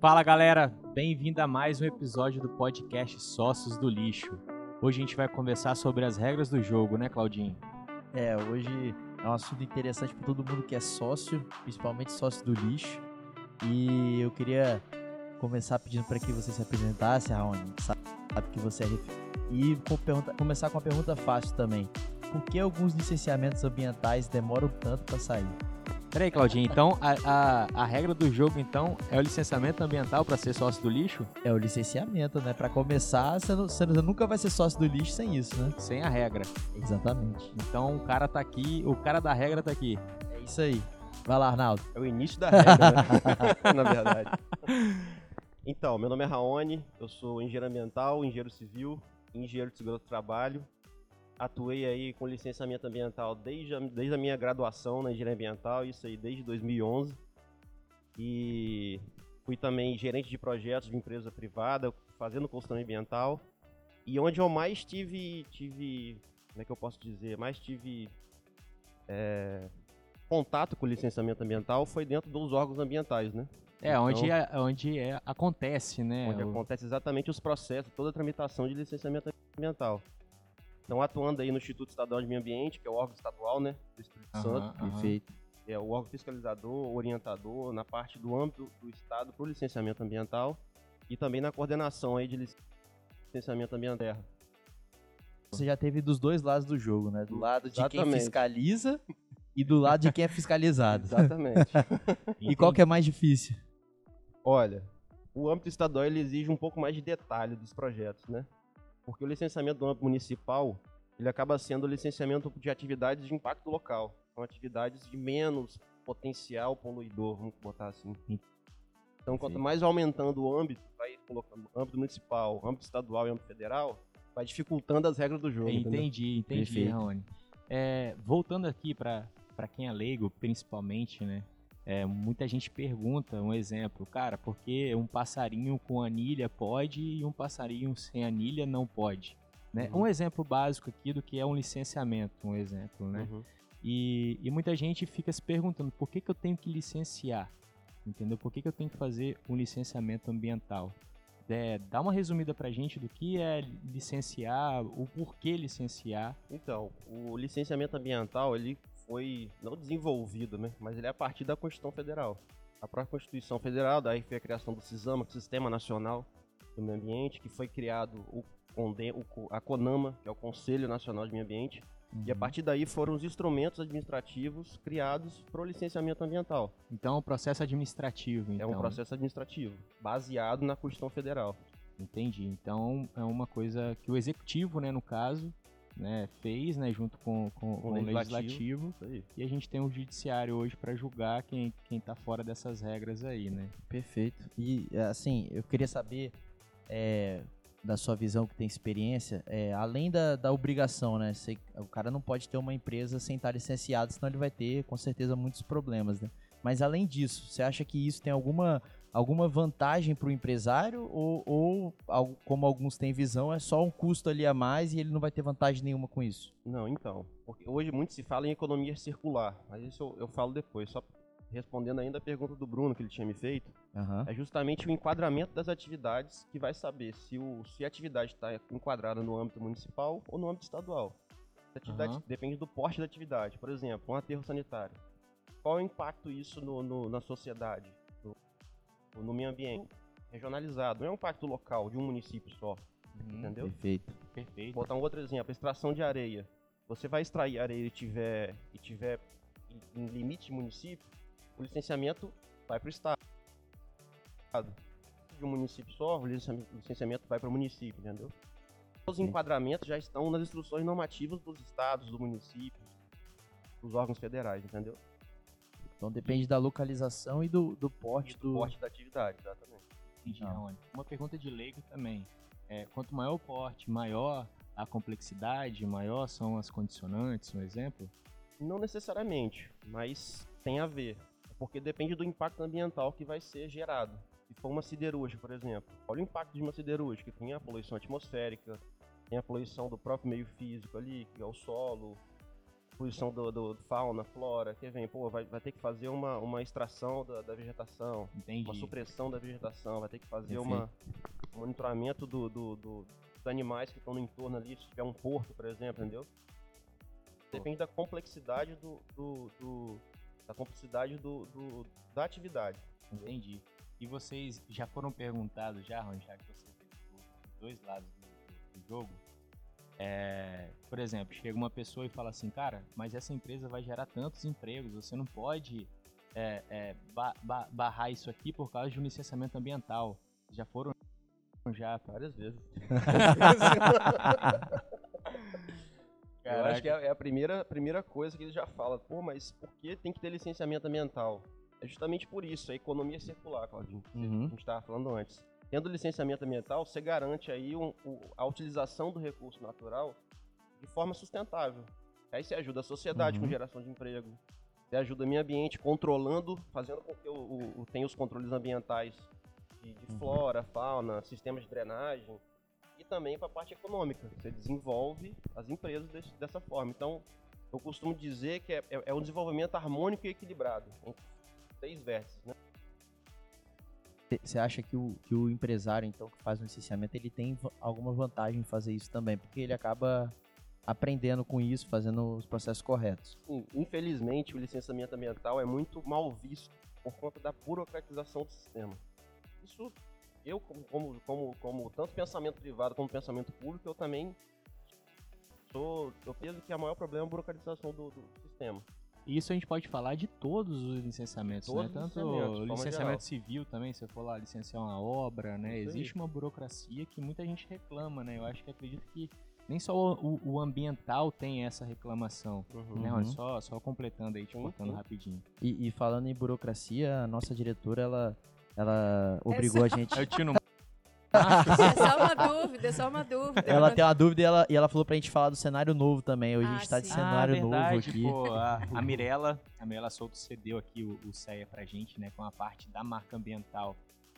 Fala galera, bem-vindo a mais um episódio do podcast Sócios do Lixo. Hoje a gente vai conversar sobre as regras do jogo, né, Claudinho? É, hoje é um assunto interessante para todo mundo que é sócio, principalmente sócio do lixo. E eu queria começar pedindo para que você se apresentasse, Raoni. Sabe que você é. E com pergunta... começar com uma pergunta fácil também. Por que alguns licenciamentos ambientais demoram tanto para sair? Peraí, Claudinho, então a, a, a, regra do jogo então é o licenciamento ambiental para ser sócio do lixo? É o licenciamento, né? Para começar, você, não, você, nunca vai ser sócio do lixo sem isso, né? Sem a regra. Exatamente. Então o cara tá aqui, o cara da regra tá aqui. É isso aí. Vai lá, Arnaldo. É o início da regra, né? Na verdade. Então, meu nome é Raoni, eu sou engenheiro ambiental, engenheiro civil, engenheiro de segurança do trabalho atuei aí com licenciamento ambiental desde a, desde a minha graduação na engenharia ambiental, isso aí desde 2011. E fui também gerente de projetos de empresa privada, fazendo construção ambiental. E onde eu mais tive, tive como é que eu posso dizer, mais tive é, contato com licenciamento ambiental foi dentro dos órgãos ambientais, né? É, então, onde, é, onde é, acontece, né? Onde o... acontece exatamente os processos, toda a tramitação de licenciamento ambiental. Então, atuando aí no Instituto Estadual de Meio Ambiente, que é o órgão estadual, né, do Espírito uhum, Santo. Perfeito. É o órgão fiscalizador, orientador, na parte do âmbito do Estado para o licenciamento ambiental e também na coordenação aí de licenciamento ambiental. Você já teve dos dois lados do jogo, né? Do lado de Exatamente. quem fiscaliza e do lado de quem é fiscalizado. Exatamente. e qual que é mais difícil? Olha, o âmbito estadual ele exige um pouco mais de detalhe dos projetos, né? Porque o licenciamento do âmbito municipal ele acaba sendo o licenciamento de atividades de impacto local, são atividades de menos potencial poluidor, vamos botar assim. Então, quanto Sim. mais aumentando o âmbito, vai colocando âmbito municipal, âmbito estadual e âmbito federal, vai dificultando as regras do jogo. Entendi, entendeu? entendi, Raoni. É, voltando aqui para quem é leigo, principalmente, né? É, muita gente pergunta, um exemplo, cara, por que um passarinho com anilha pode e um passarinho sem anilha não pode? Né? Uhum. Um exemplo básico aqui do que é um licenciamento, um exemplo, né? Uhum. E, e, muita gente fica se perguntando por que, que eu tenho que licenciar, entendeu? Por que, que eu tenho que fazer um licenciamento ambiental? É, dá uma resumida pra gente do que é licenciar, o porquê licenciar. Então, o licenciamento ambiental, ele foi não desenvolvido, né, mas ele é a partir da Constituição Federal. A própria Constituição Federal, daí foi a criação do CISAMA, é Sistema Nacional do Meio Ambiente, que foi criado o, a CONAMA, que é o Conselho Nacional de Meio Ambiente, uhum. e a uhum. partir daí foram os instrumentos administrativos criados para o licenciamento ambiental. Então, é um processo administrativo. Então. É um então. processo administrativo, baseado na Constituição Federal. Entendi. Então, é uma coisa que o executivo, né, no caso, né, fez, né, junto com, com, com o legislativo, legislativo e a gente tem o judiciário hoje para julgar quem quem tá fora dessas regras aí, né? Perfeito. E assim, eu queria saber é, da sua visão que tem experiência, é, além da, da obrigação, né? Você, o cara não pode ter uma empresa sem estar licenciado, senão ele vai ter com certeza muitos problemas, né? Mas além disso, você acha que isso tem alguma alguma vantagem para o empresário ou, ou, como alguns têm visão, é só um custo ali a mais e ele não vai ter vantagem nenhuma com isso? Não, então. Porque hoje muito se fala em economia circular, mas isso eu, eu falo depois. Só respondendo ainda a pergunta do Bruno que ele tinha me feito, uhum. é justamente o enquadramento das atividades que vai saber se, o, se a atividade está enquadrada no âmbito municipal ou no âmbito estadual. A atividade uhum. depende do porte da atividade. Por exemplo, um aterro sanitário. Qual é o impacto isso no, no, na sociedade? No meio ambiente regionalizado, não é um impacto local de um município só. Uhum, entendeu? Perfeito. Perfeito. Vou botar um outro exemplo, extração de areia. Você vai extrair areia e tiver, e tiver em limite de município, o licenciamento vai para o estado. De um município só, o licenciamento vai para o município, entendeu? Os enquadramentos já estão nas instruções normativas dos estados, do município, dos órgãos federais, entendeu? Então depende da localização e do, do porte do, do... porte da atividade, exatamente. Entendi, Uma pergunta de leigo também. É, quanto maior o porte, maior a complexidade, maior são as condicionantes, um exemplo? Não necessariamente, mas tem a ver. Porque depende do impacto ambiental que vai ser gerado. Se for uma siderúrgica, por exemplo, olha o impacto de uma siderúrgica. Tem a poluição atmosférica, tem a poluição do próprio meio físico ali, que é o solo, exposição do, do fauna, flora, que vem, pô, vai, vai ter que fazer uma, uma extração da, da vegetação, Entendi. uma supressão da vegetação, vai ter que fazer uma, um monitoramento do, do, do- dos animais que estão no entorno ali, se tiver um porto, por exemplo, entendeu? Depende da complexidade do, do, do- da complexidade do, do- da atividade. Entendi. E vocês já foram perguntados, já, Ron, já que você teve os dois lados do, do- do jogo? É, por exemplo, chega uma pessoa e fala assim, cara, mas essa empresa vai gerar tantos empregos, você não pode é, é, ba- ba- barrar isso aqui por causa de um licenciamento ambiental. Já foram já Várias vezes. Eu acho que é é a primeira, primeira coisa que eles já falam. Pô, mas por que tem que ter licenciamento ambiental? É justamente por isso, a economia circular, Claudinho, que Uhum. a gente estava falando antes. Tendo licenciamento ambiental, você garante aí um- o- a utilização do recurso natural de forma sustentável. Aí você ajuda a sociedade Uhum. com geração de emprego. Você ajuda o meio ambiente controlando, fazendo com que o, o, o- tenha os controles ambientais de, de Uhum. flora, fauna, sistemas de drenagem e também para a parte econômica. Você desenvolve as empresas desse- dessa forma. Então, eu costumo dizer que é, é- é um desenvolvimento harmônico e equilibrado entre três vértices. Né? Você acha que o, que o empresário, então, que faz um licenciamento, ele tem alguma vantagem em fazer isso também? Porque ele acaba aprendendo com isso, fazendo os processos corretos. Sim, infelizmente, o licenciamento ambiental é muito mal visto por conta da burocratização do sistema. Isso, eu, como, como, como, como tanto pensamento privado como pensamento público, eu também sou. Eu penso que o maior problema é a burocratização do, do sistema. E Isso a gente pode falar de todos os licenciamentos, Todos né? Tanto licenciamento geral. civil também, se eu for lá licenciar uma obra, né? Isso aí. Existe uma burocracia que muita gente reclama, né? Eu acho que acredito que nem só o, o- ambiental tem essa reclamação. Uhum. Né, Uhum. Só, só completando aí, te Sim, cortando rapidinho. E, e falando em burocracia, a nossa diretora, ela, ela obrigou a gente... Eu tiro É só uma dúvida, é só uma dúvida. Ela tem uma dúvida e ela, e ela falou pra gente falar do cenário novo também. Hoje a Ah, gente tá de sim. cenário ah, novo verdade, aqui. Pô, a, a Mirella, a Mirella Souto cedeu aqui o, o CEA pra gente, né, com a parte da marca ambiental,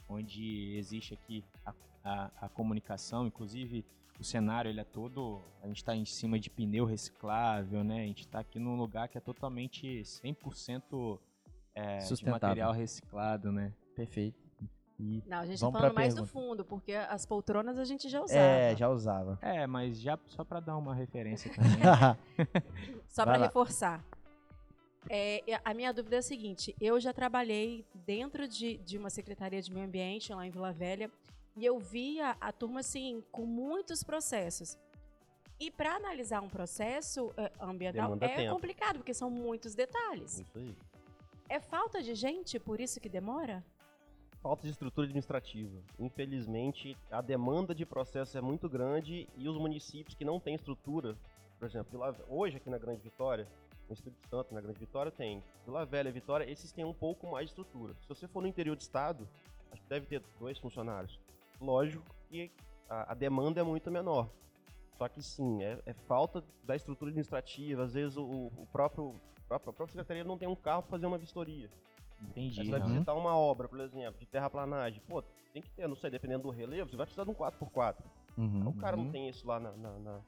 onde existe aqui a, a, a comunicação, inclusive o cenário ele é todo, a gente tá em cima de pneu reciclável, né, a gente tá aqui num lugar que é totalmente 100% é, de Sustentável. material reciclado, né. Perfeito. E, Não, a gente Vamos tá falando mais do pergunta. fundo, porque as poltronas a gente já usava. é, já usava. É, mas já só pra dar uma referência também. Só para reforçar. É, a minha dúvida é a seguinte: eu já trabalhei dentro de, de uma secretaria de meio ambiente lá em Vila Velha e eu via a turma assim com muitos processos. E para analisar um processo é, ambiental Demanda é tempo. complicado porque são muitos detalhes. Isso aí. É falta de gente, por isso que demora? Falta de estrutura administrativa. Infelizmente, a demanda de processo é muito grande e os municípios que não têm estrutura, por exemplo, hoje aqui na Grande Vitória, no Espírito Santo, na Grande Vitória, tem Vila Velha e Vitória, esses têm um pouco mais de estrutura. Se você for no interior do estado, acho que deve ter dois funcionários. Lógico que a, a demanda é muito menor. Só que sim, é, é falta da estrutura administrativa. Às vezes o, o próprio, a própria secretaria não tem um carro para fazer uma vistoria. Aí Entendi. Você vai aham. visitar uma obra, por exemplo, de terraplanagem. Pô, tem que ter, não sei, dependendo do relevo, você vai precisar de um 4x4. Uhum. O cara Uhum. não tem isso lá na, na, na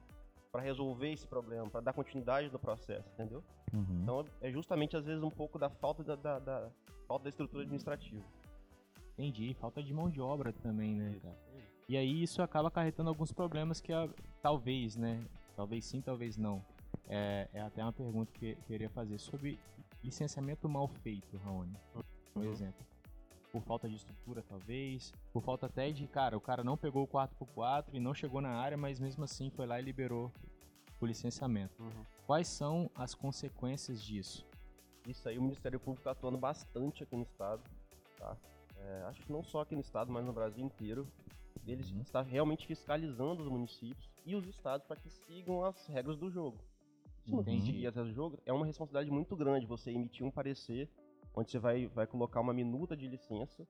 para resolver esse problema, para dar continuidade no processo, entendeu? Uhum. Então é justamente às vezes um pouco da falta da, da- da- falta da estrutura administrativa. Entendi, falta de mão de obra também, né, cara? E aí isso acaba acarretando alguns problemas que talvez, né? Talvez sim, talvez não. É, é até uma pergunta que eu queria fazer sobre licenciamento mal feito, Raoni. Por Uhum. exemplo. Por falta de estrutura, talvez. Por falta até de, cara, o cara não pegou o 4x4 e não chegou na área, mas mesmo assim foi lá e liberou o licenciamento. Quais são as consequências disso? Isso aí o Ministério Público está atuando bastante aqui no estado, tá? É, acho que não só aqui no estado, mas no Brasil inteiro. Eles Uhum. estão realmente fiscalizando os municípios e os estados para que sigam as regras do jogo. Se não Entendi. seguir as regras do jogo, é uma responsabilidade muito grande você emitir um parecer onde você vai, vai colocar uma minuta de licença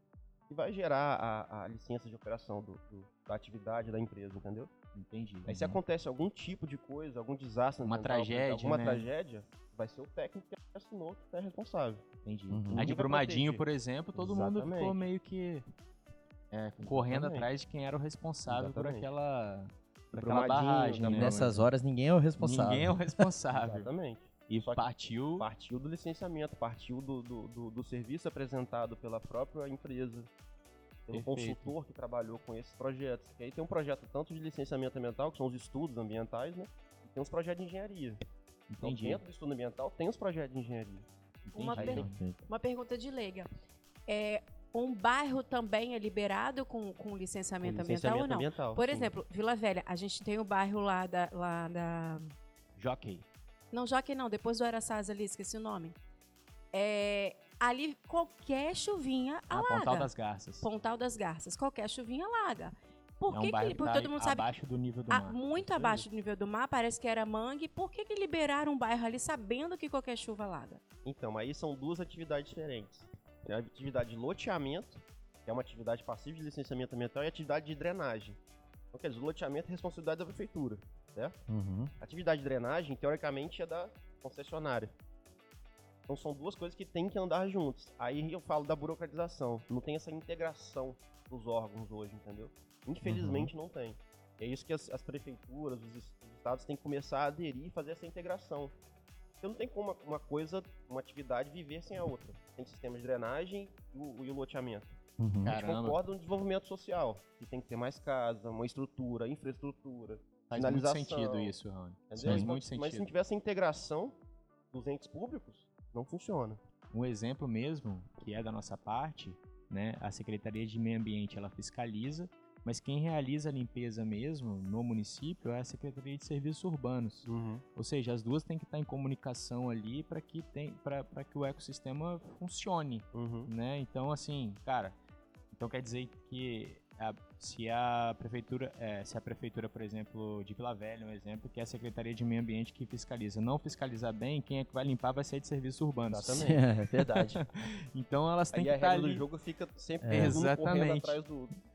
que vai gerar a, a licença de operação do- do- da atividade da empresa, entendeu? Entendi. Aí se acontece algum tipo de coisa, algum desastre, Uma tragédia, alguma né? tragédia, vai ser o técnico que assinou que é responsável. Entendi. Uhum. A de Brumadinho, por exemplo, todo mundo ficou Exatamente. meio que é, correndo Exatamente. atrás de quem era o responsável Exatamente. por aquela Brumadinho, barragem. da Né? Nessas horas ninguém é o responsável. Ninguém é o responsável. Exatamente. E partiu. Partiu do licenciamento, partiu do, do, do- do serviço apresentado pela própria empresa, pelo Perfeito. consultor que trabalhou com esses projetos. Que aí tem um projeto tanto de licenciamento ambiental, que são os estudos ambientais, né? E tem os projetos de engenharia. Então, Entendi. dentro do estudo ambiental, tem os projetos de engenharia. Uma per-. Uma pergunta de leiga. É, um bairro também é liberado com, com licenciamento, Com ambiental ou não? ambiental, Por sim. exemplo, Vila Velha, a gente tem o bairro lá da. Lá da... Jockey. Não, Jockey não, depois do Araçás ali, esqueci o nome. É, ali, qualquer chuvinha Ah, alaga. Pontal das Garças. Pontal das Garças, qualquer chuvinha alaga. Por é que, um que que porque tá todo mundo sabe abaixo do nível do mar. muito aí. abaixo do nível do mar, parece que era mangue. Por que, que liberaram um bairro ali sabendo que qualquer chuva alaga? Então, aí são duas atividades diferentes. Tem a atividade de loteamento, que é uma atividade passiva de licenciamento ambiental, e a atividade de drenagem. Então, quer dizer, o loteamento é responsabilidade da prefeitura. Uhum. A atividade de drenagem, teoricamente, é da concessionária. Então são duas coisas que têm que andar juntos. Aí eu falo da burocratização. Não tem essa integração dos órgãos hoje, entendeu? Infelizmente não tem. E é isso que as, as prefeituras, os estados têm que começar a aderir e fazer essa integração. Porque não tem como uma, uma coisa, uma atividade viver sem a outra. Tem sistema de drenagem e o, e o loteamento. Uhum. A gente Caramba. concorda no desenvolvimento social, que tem que ter mais casa, uma estrutura, infraestrutura. Faz muito sentido isso, Rony. Faz Então, muito Mas se sentido. não tiver essa integração dos entes públicos, não funciona. Um exemplo mesmo, que é da nossa parte, né? A Secretaria de Meio Ambiente, ela fiscaliza, mas quem realiza a limpeza mesmo no município é a Secretaria de Serviços Urbanos. Ou seja, as duas têm que estar em comunicação ali para que tem para que o ecossistema funcione, Uhum. né? Então assim, cara, então quer dizer que a- se a prefeitura, é, se a prefeitura, por exemplo, de Vila Velha, um exemplo, que é a Secretaria de Meio Ambiente que fiscaliza, não fiscalizar bem, quem é que vai limpar vai ser de serviços urbanos. Exatamente. é verdade. Então elas têm Aí que a estar regra do jogo fica sempre É. um correndo Exatamente. atrás do, Ex-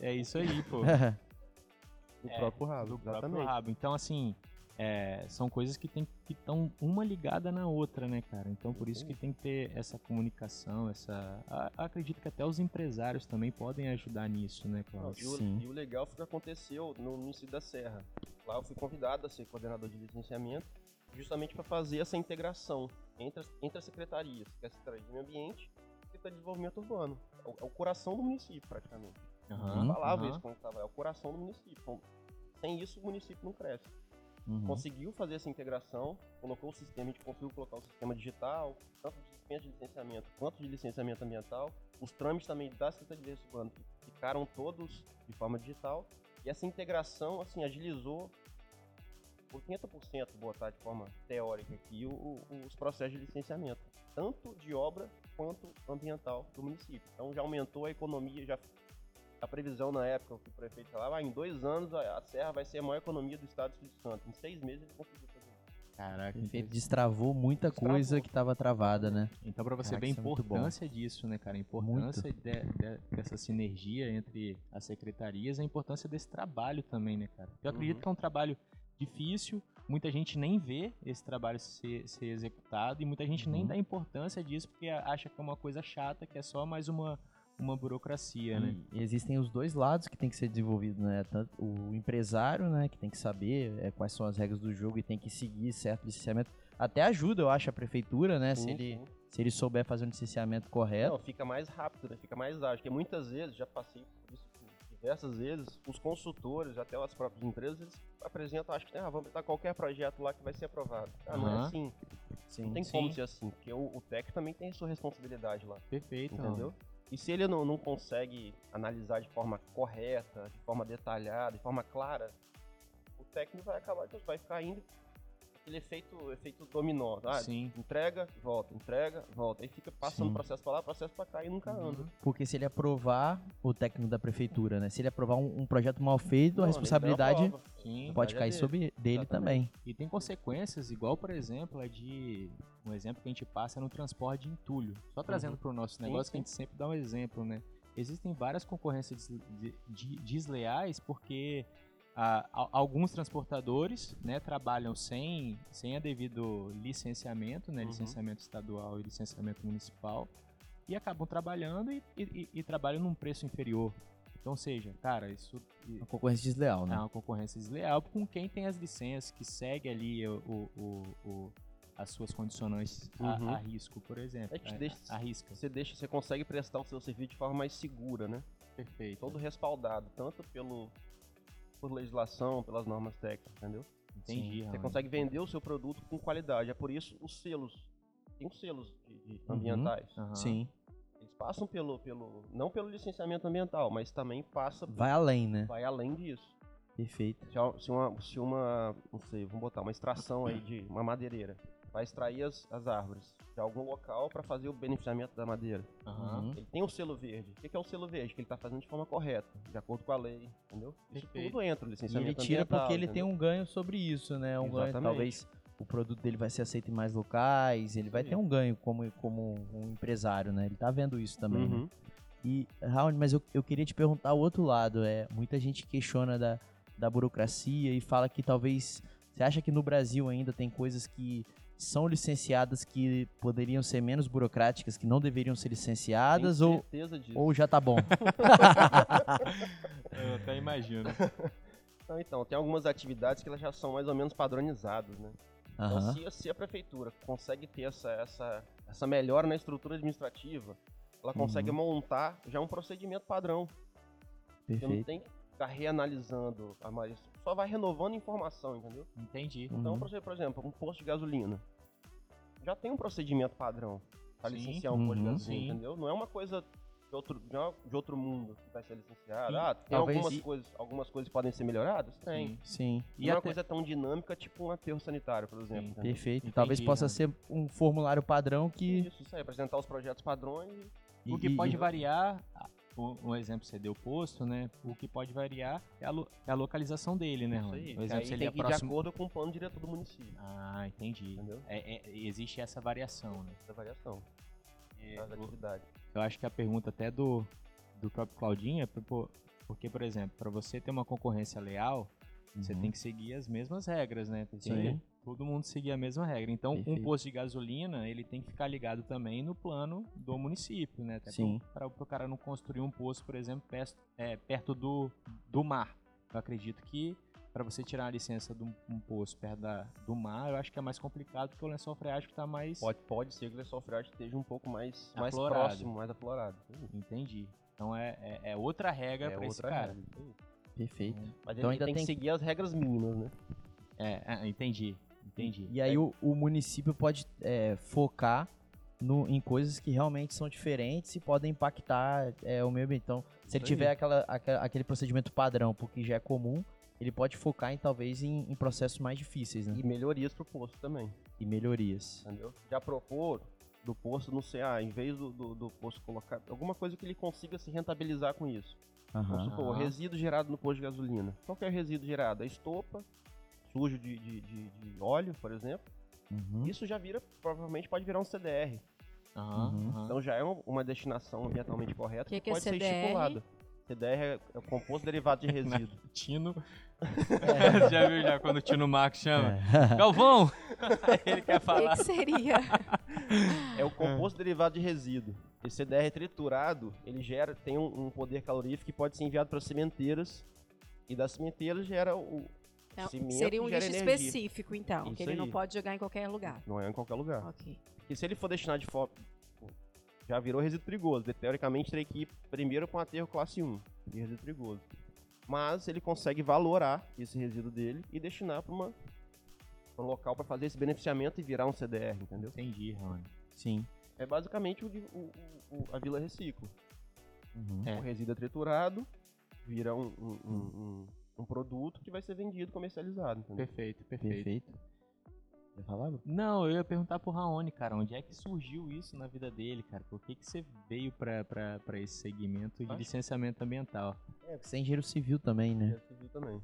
É isso aí, pô. do É, próprio rabo. do próprio exatamente. rabo. Então, assim, é, são coisas que tem que estão uma ligada na outra, né, cara? Então, por isso que tem que ter essa comunicação, essa. a- acredito que até os empresários também podem ajudar nisso, né, Cláudio? e, e o legal foi o que aconteceu no município da Serra. Lá eu fui convidado a ser coordenador de licenciamento, justamente para fazer essa integração entre as, entre as secretarias, que é a Secretaria de Meio Ambiente e a Secretaria de Desenvolvimento Urbano. É o, é o coração do município, praticamente. Eu falava aham. isso quando estava, é o coração do município. Então, sem isso, o município não cresce. Uhum. conseguiu fazer essa integração, colocou o sistema, a gente conseguiu colocar o sistema digital, tanto de de licenciamento quanto de licenciamento ambiental. Os trâmites também da Secretaria de Humanos ficaram todos de forma digital. E essa integração, assim, agilizou por 50%, botar de forma teórica aqui, o- o- os processos de licenciamento, tanto de obra quanto ambiental do município. Então já aumentou a economia, já a previsão na época que o prefeito falava, ah, em dois anos a, a Serra vai ser a maior economia do estado do Espírito Santo. Em seis meses ele conseguiu fazer isso. Caraca, então- Destravou muita Destravou. coisa que tava travada, né? Então, pra você Caraca, ver a é importância disso, né, cara? A importância de- de- dessa sinergia entre as secretarias, a importância desse trabalho também, né, cara? Eu acredito Uhum. que é um trabalho difícil, muita gente nem vê esse trabalho ser, ser executado e muita gente nem Uhum. dá importância disso porque acha que é uma coisa chata, que é só mais uma, uma burocracia, né? E existem os dois lados que tem que ser desenvolvido, né? Tanto o empresário, né, que tem que saber é, quais são as regras do jogo e tem que seguir certo licenciamento. Até ajuda, eu acho, a prefeitura, né? se, Sim, ele, se ele souber fazer um licenciamento correto. Não, fica mais rápido, né? Fica mais ágil. Porque muitas vezes, já passei por isso diversas vezes, os consultores, até as próprias empresas, eles apresentam, acho que ah, vamos botar qualquer projeto lá que vai ser aprovado. Ah, não é assim. Sim. Não tem Sim. como ser assim, porque o, o técnico também tem sua responsabilidade lá. Perfeito. Entendeu? E se ele não, não consegue analisar de forma correta, de forma detalhada, de forma clara, o técnico vai acabar, vai ficar indo aquele efeito, efeito dominó. Ah, Sim. entrega, volta, entrega, volta. Aí fica passando Sim. processo pra lá, processo pra cá e nunca anda. Uhum. Porque se ele aprovar o técnico da prefeitura, né? Se ele aprovar um, um projeto mal feito, Não, a responsabilidade. Sim. pode é cair dele. sobre dele Exatamente. também. E tem consequências, igual, por exemplo, é de um exemplo que a gente passa no transporte de entulho. Só trazendo Uhum. para o nosso Sim, negócio, que a sim. gente sempre dá um exemplo, né? Existem várias concorrências des- de- de- desleais porque ah, al- alguns transportadores né, trabalham sem, sem a devido licenciamento, né? Uhum. Licenciamento estadual e licenciamento municipal, e acabam trabalhando e, e- e- e trabalham num preço inferior. Então, seja, cara, isso Uma concorrência desleal, é né? uma concorrência desleal com quem tem as licenças, que segue ali o, o, o, as suas condicionantes a, Uhum. a risco, por exemplo. É É, deixa- a risca. Você deixa, você consegue prestar o seu serviço de forma mais segura, né? Perfeito. Todo respaldado, tanto pelo por legislação, pelas normas técnicas, entendeu? Entendi. Você Raoni. consegue vender o seu produto com qualidade. É por isso os selos. Tem os selos de, de Uhum. ambientais. Aham. Sim. Eles passam pelo, pelo. Não pelo licenciamento ambiental, mas também passa. por- Vai além, né? vai além disso. Perfeito. Se a- se uma, se uma. Não sei, vamos botar uma extração aí de uma madeireira. Vai extrair as, as árvores de algum local para fazer o beneficiamento da madeira. Uhum. Ele tem o selo verde. O que é o selo verde? Que ele tá fazendo de forma correta, de acordo com a lei, entendeu? Isso Perfeito. tudo entra, o E licenciamento ele tira porque ele tem entendeu? um ganho sobre isso, né? Um ganho, Exatamente. talvez o produto dele vai ser aceito em mais locais, ele vai Sim. ter um ganho como, como um empresário, né? Ele tá vendo isso também, né? Uhum. E, Raul, mas eu, eu queria te perguntar o outro lado. É, muita gente questiona da, da burocracia e fala que talvez. Você acha que no Brasil ainda tem coisas que são licenciadas que poderiam ser menos burocráticas, que não deveriam ser licenciadas, Tenho ou, certeza disso. ou já tá bom? Eu até imagino. Não, então, tem algumas atividades que elas já são mais ou menos padronizadas, né? Então, se, a- se a prefeitura consegue ter essa, essa, essa melhora na estrutura administrativa, ela consegue Uhum. montar já um procedimento padrão. Você não perfeito. tem que ficar reanalisando, a mais, só vai renovando informação, entendeu? Entendi. Então, Uhum. por exemplo- um posto de gasolina. Já tem um procedimento padrão para licenciar um posto de Uhum. gasolina, Sim. entendeu? Não é uma coisa de outro, de uma- de outro mundo que vai ser licenciado. Sim. Ah, tem Talvez- algumas coisas, algumas coisas que podem ser melhoradas? Tem. Sim. Sim, E E não é uma até- coisa tão dinâmica, tipo um aterro sanitário, por exemplo. Sim, perfeito. Entendi, Talvez possa né? ser um formulário padrão que. Isso, isso aí, apresentar os projetos padrões e O que e- pode e- variar, um, um exemplo você deu posto, né? O que pode variar é a, lo- é a localização dele, né, isso Rony? aí. O que exemplo aí se ele é que ir de próximo. acordo com o plano diretor do município, Ah, entendi. entendeu? É- é- existe essa variação, né? Essa variação das o- atividades. Eu acho que a pergunta até do, do próprio Claudinho é por- porque, por exemplo, para você ter uma concorrência leal, você Uhum. tem que seguir as mesmas regras, né? Tem Sim. todo mundo seguir a mesma regra. Então, Perfeito. um posto de gasolina, ele tem que ficar ligado também no plano do município, né? Até Sim. para o cara não construir um posto, por exemplo, perto, é, perto do, do mar. Eu acredito que para você tirar a licença de um, posto perto da, do mar, eu acho que é mais complicado porque o lençol freático está mais... Pode, pode ser que o lençol freático esteja um pouco mais, mais Aflorado. próximo, mais aflorado. Entendi. Então é, é, é outra regra É para esse cara. regra. Perfeito. Mas Então ele ainda tem, tem- que seguir as regras mínimas, né? É, é, entendi. Entendi. E aí o, o município pode é, focar no- em coisas que realmente são diferentes e podem impactar é, o meio ambiente. Então, se ele tiver aquela, aquela- aquele procedimento padrão, porque já é comum, ele pode focar em talvez em, em processos mais difíceis, né? E melhorias pro posto também, E melhorias. entendeu? Já propor do posto, não sei, ah, em vez do, do, do posto colocar alguma coisa que ele consiga se rentabilizar com isso. Vamos Aham. supor, resíduo gerado no posto de gasolina. Qual que é o resíduo gerado? A estopa, sujo de, de, de- de óleo, por exemplo. Uhum. Isso já vira, provavelmente pode virar um CDR. Uhum. Então já é um- uma destinação ambientalmente correta Que que, que é pode ser estipulada. CDR é, é o composto derivado de resíduo. Tino. É. já viu já quando o Tino Marcos chama? É. Galvão! Ele quer O que, falar. que seria? É o composto derivado de resíduo. Esse CDR triturado, ele gera, tem um, um poder calorífico que pode ser enviado para cimenteiras e das cimenteiras gera o Então, cimento seria um gera lixo energia. específico, então, Isso que ele não aí. pode jogar em qualquer lugar. Não é em qualquer lugar. Ok. Porque se ele for destinado de forma já virou resíduo perigoso. Ele, Teoricamente teria que ir primeiro para um aterro classe 1 de resíduo perigoso. Mas ele consegue valorar esse resíduo dele e destinar para uma pra um local para fazer esse beneficiamento e virar um CDR, entendeu? Entendi, Rony. Sim. É basicamente o, de- o- o- o- a Vila Reciclo. Uhum. É. O resíduo é triturado, vira um, um- um- um- um produto que vai ser vendido, comercializado, entendeu? Perfeito, perfeito. Perfeito. Você falava? Não, eu ia perguntar pro Raoni, cara, onde é que surgiu isso na vida dele, cara? Por que, que você veio pra, pra, pra esse segmento de Acho- licenciamento ambiental? É, porque você é engenheiro civil também, né? Engenharia civil também.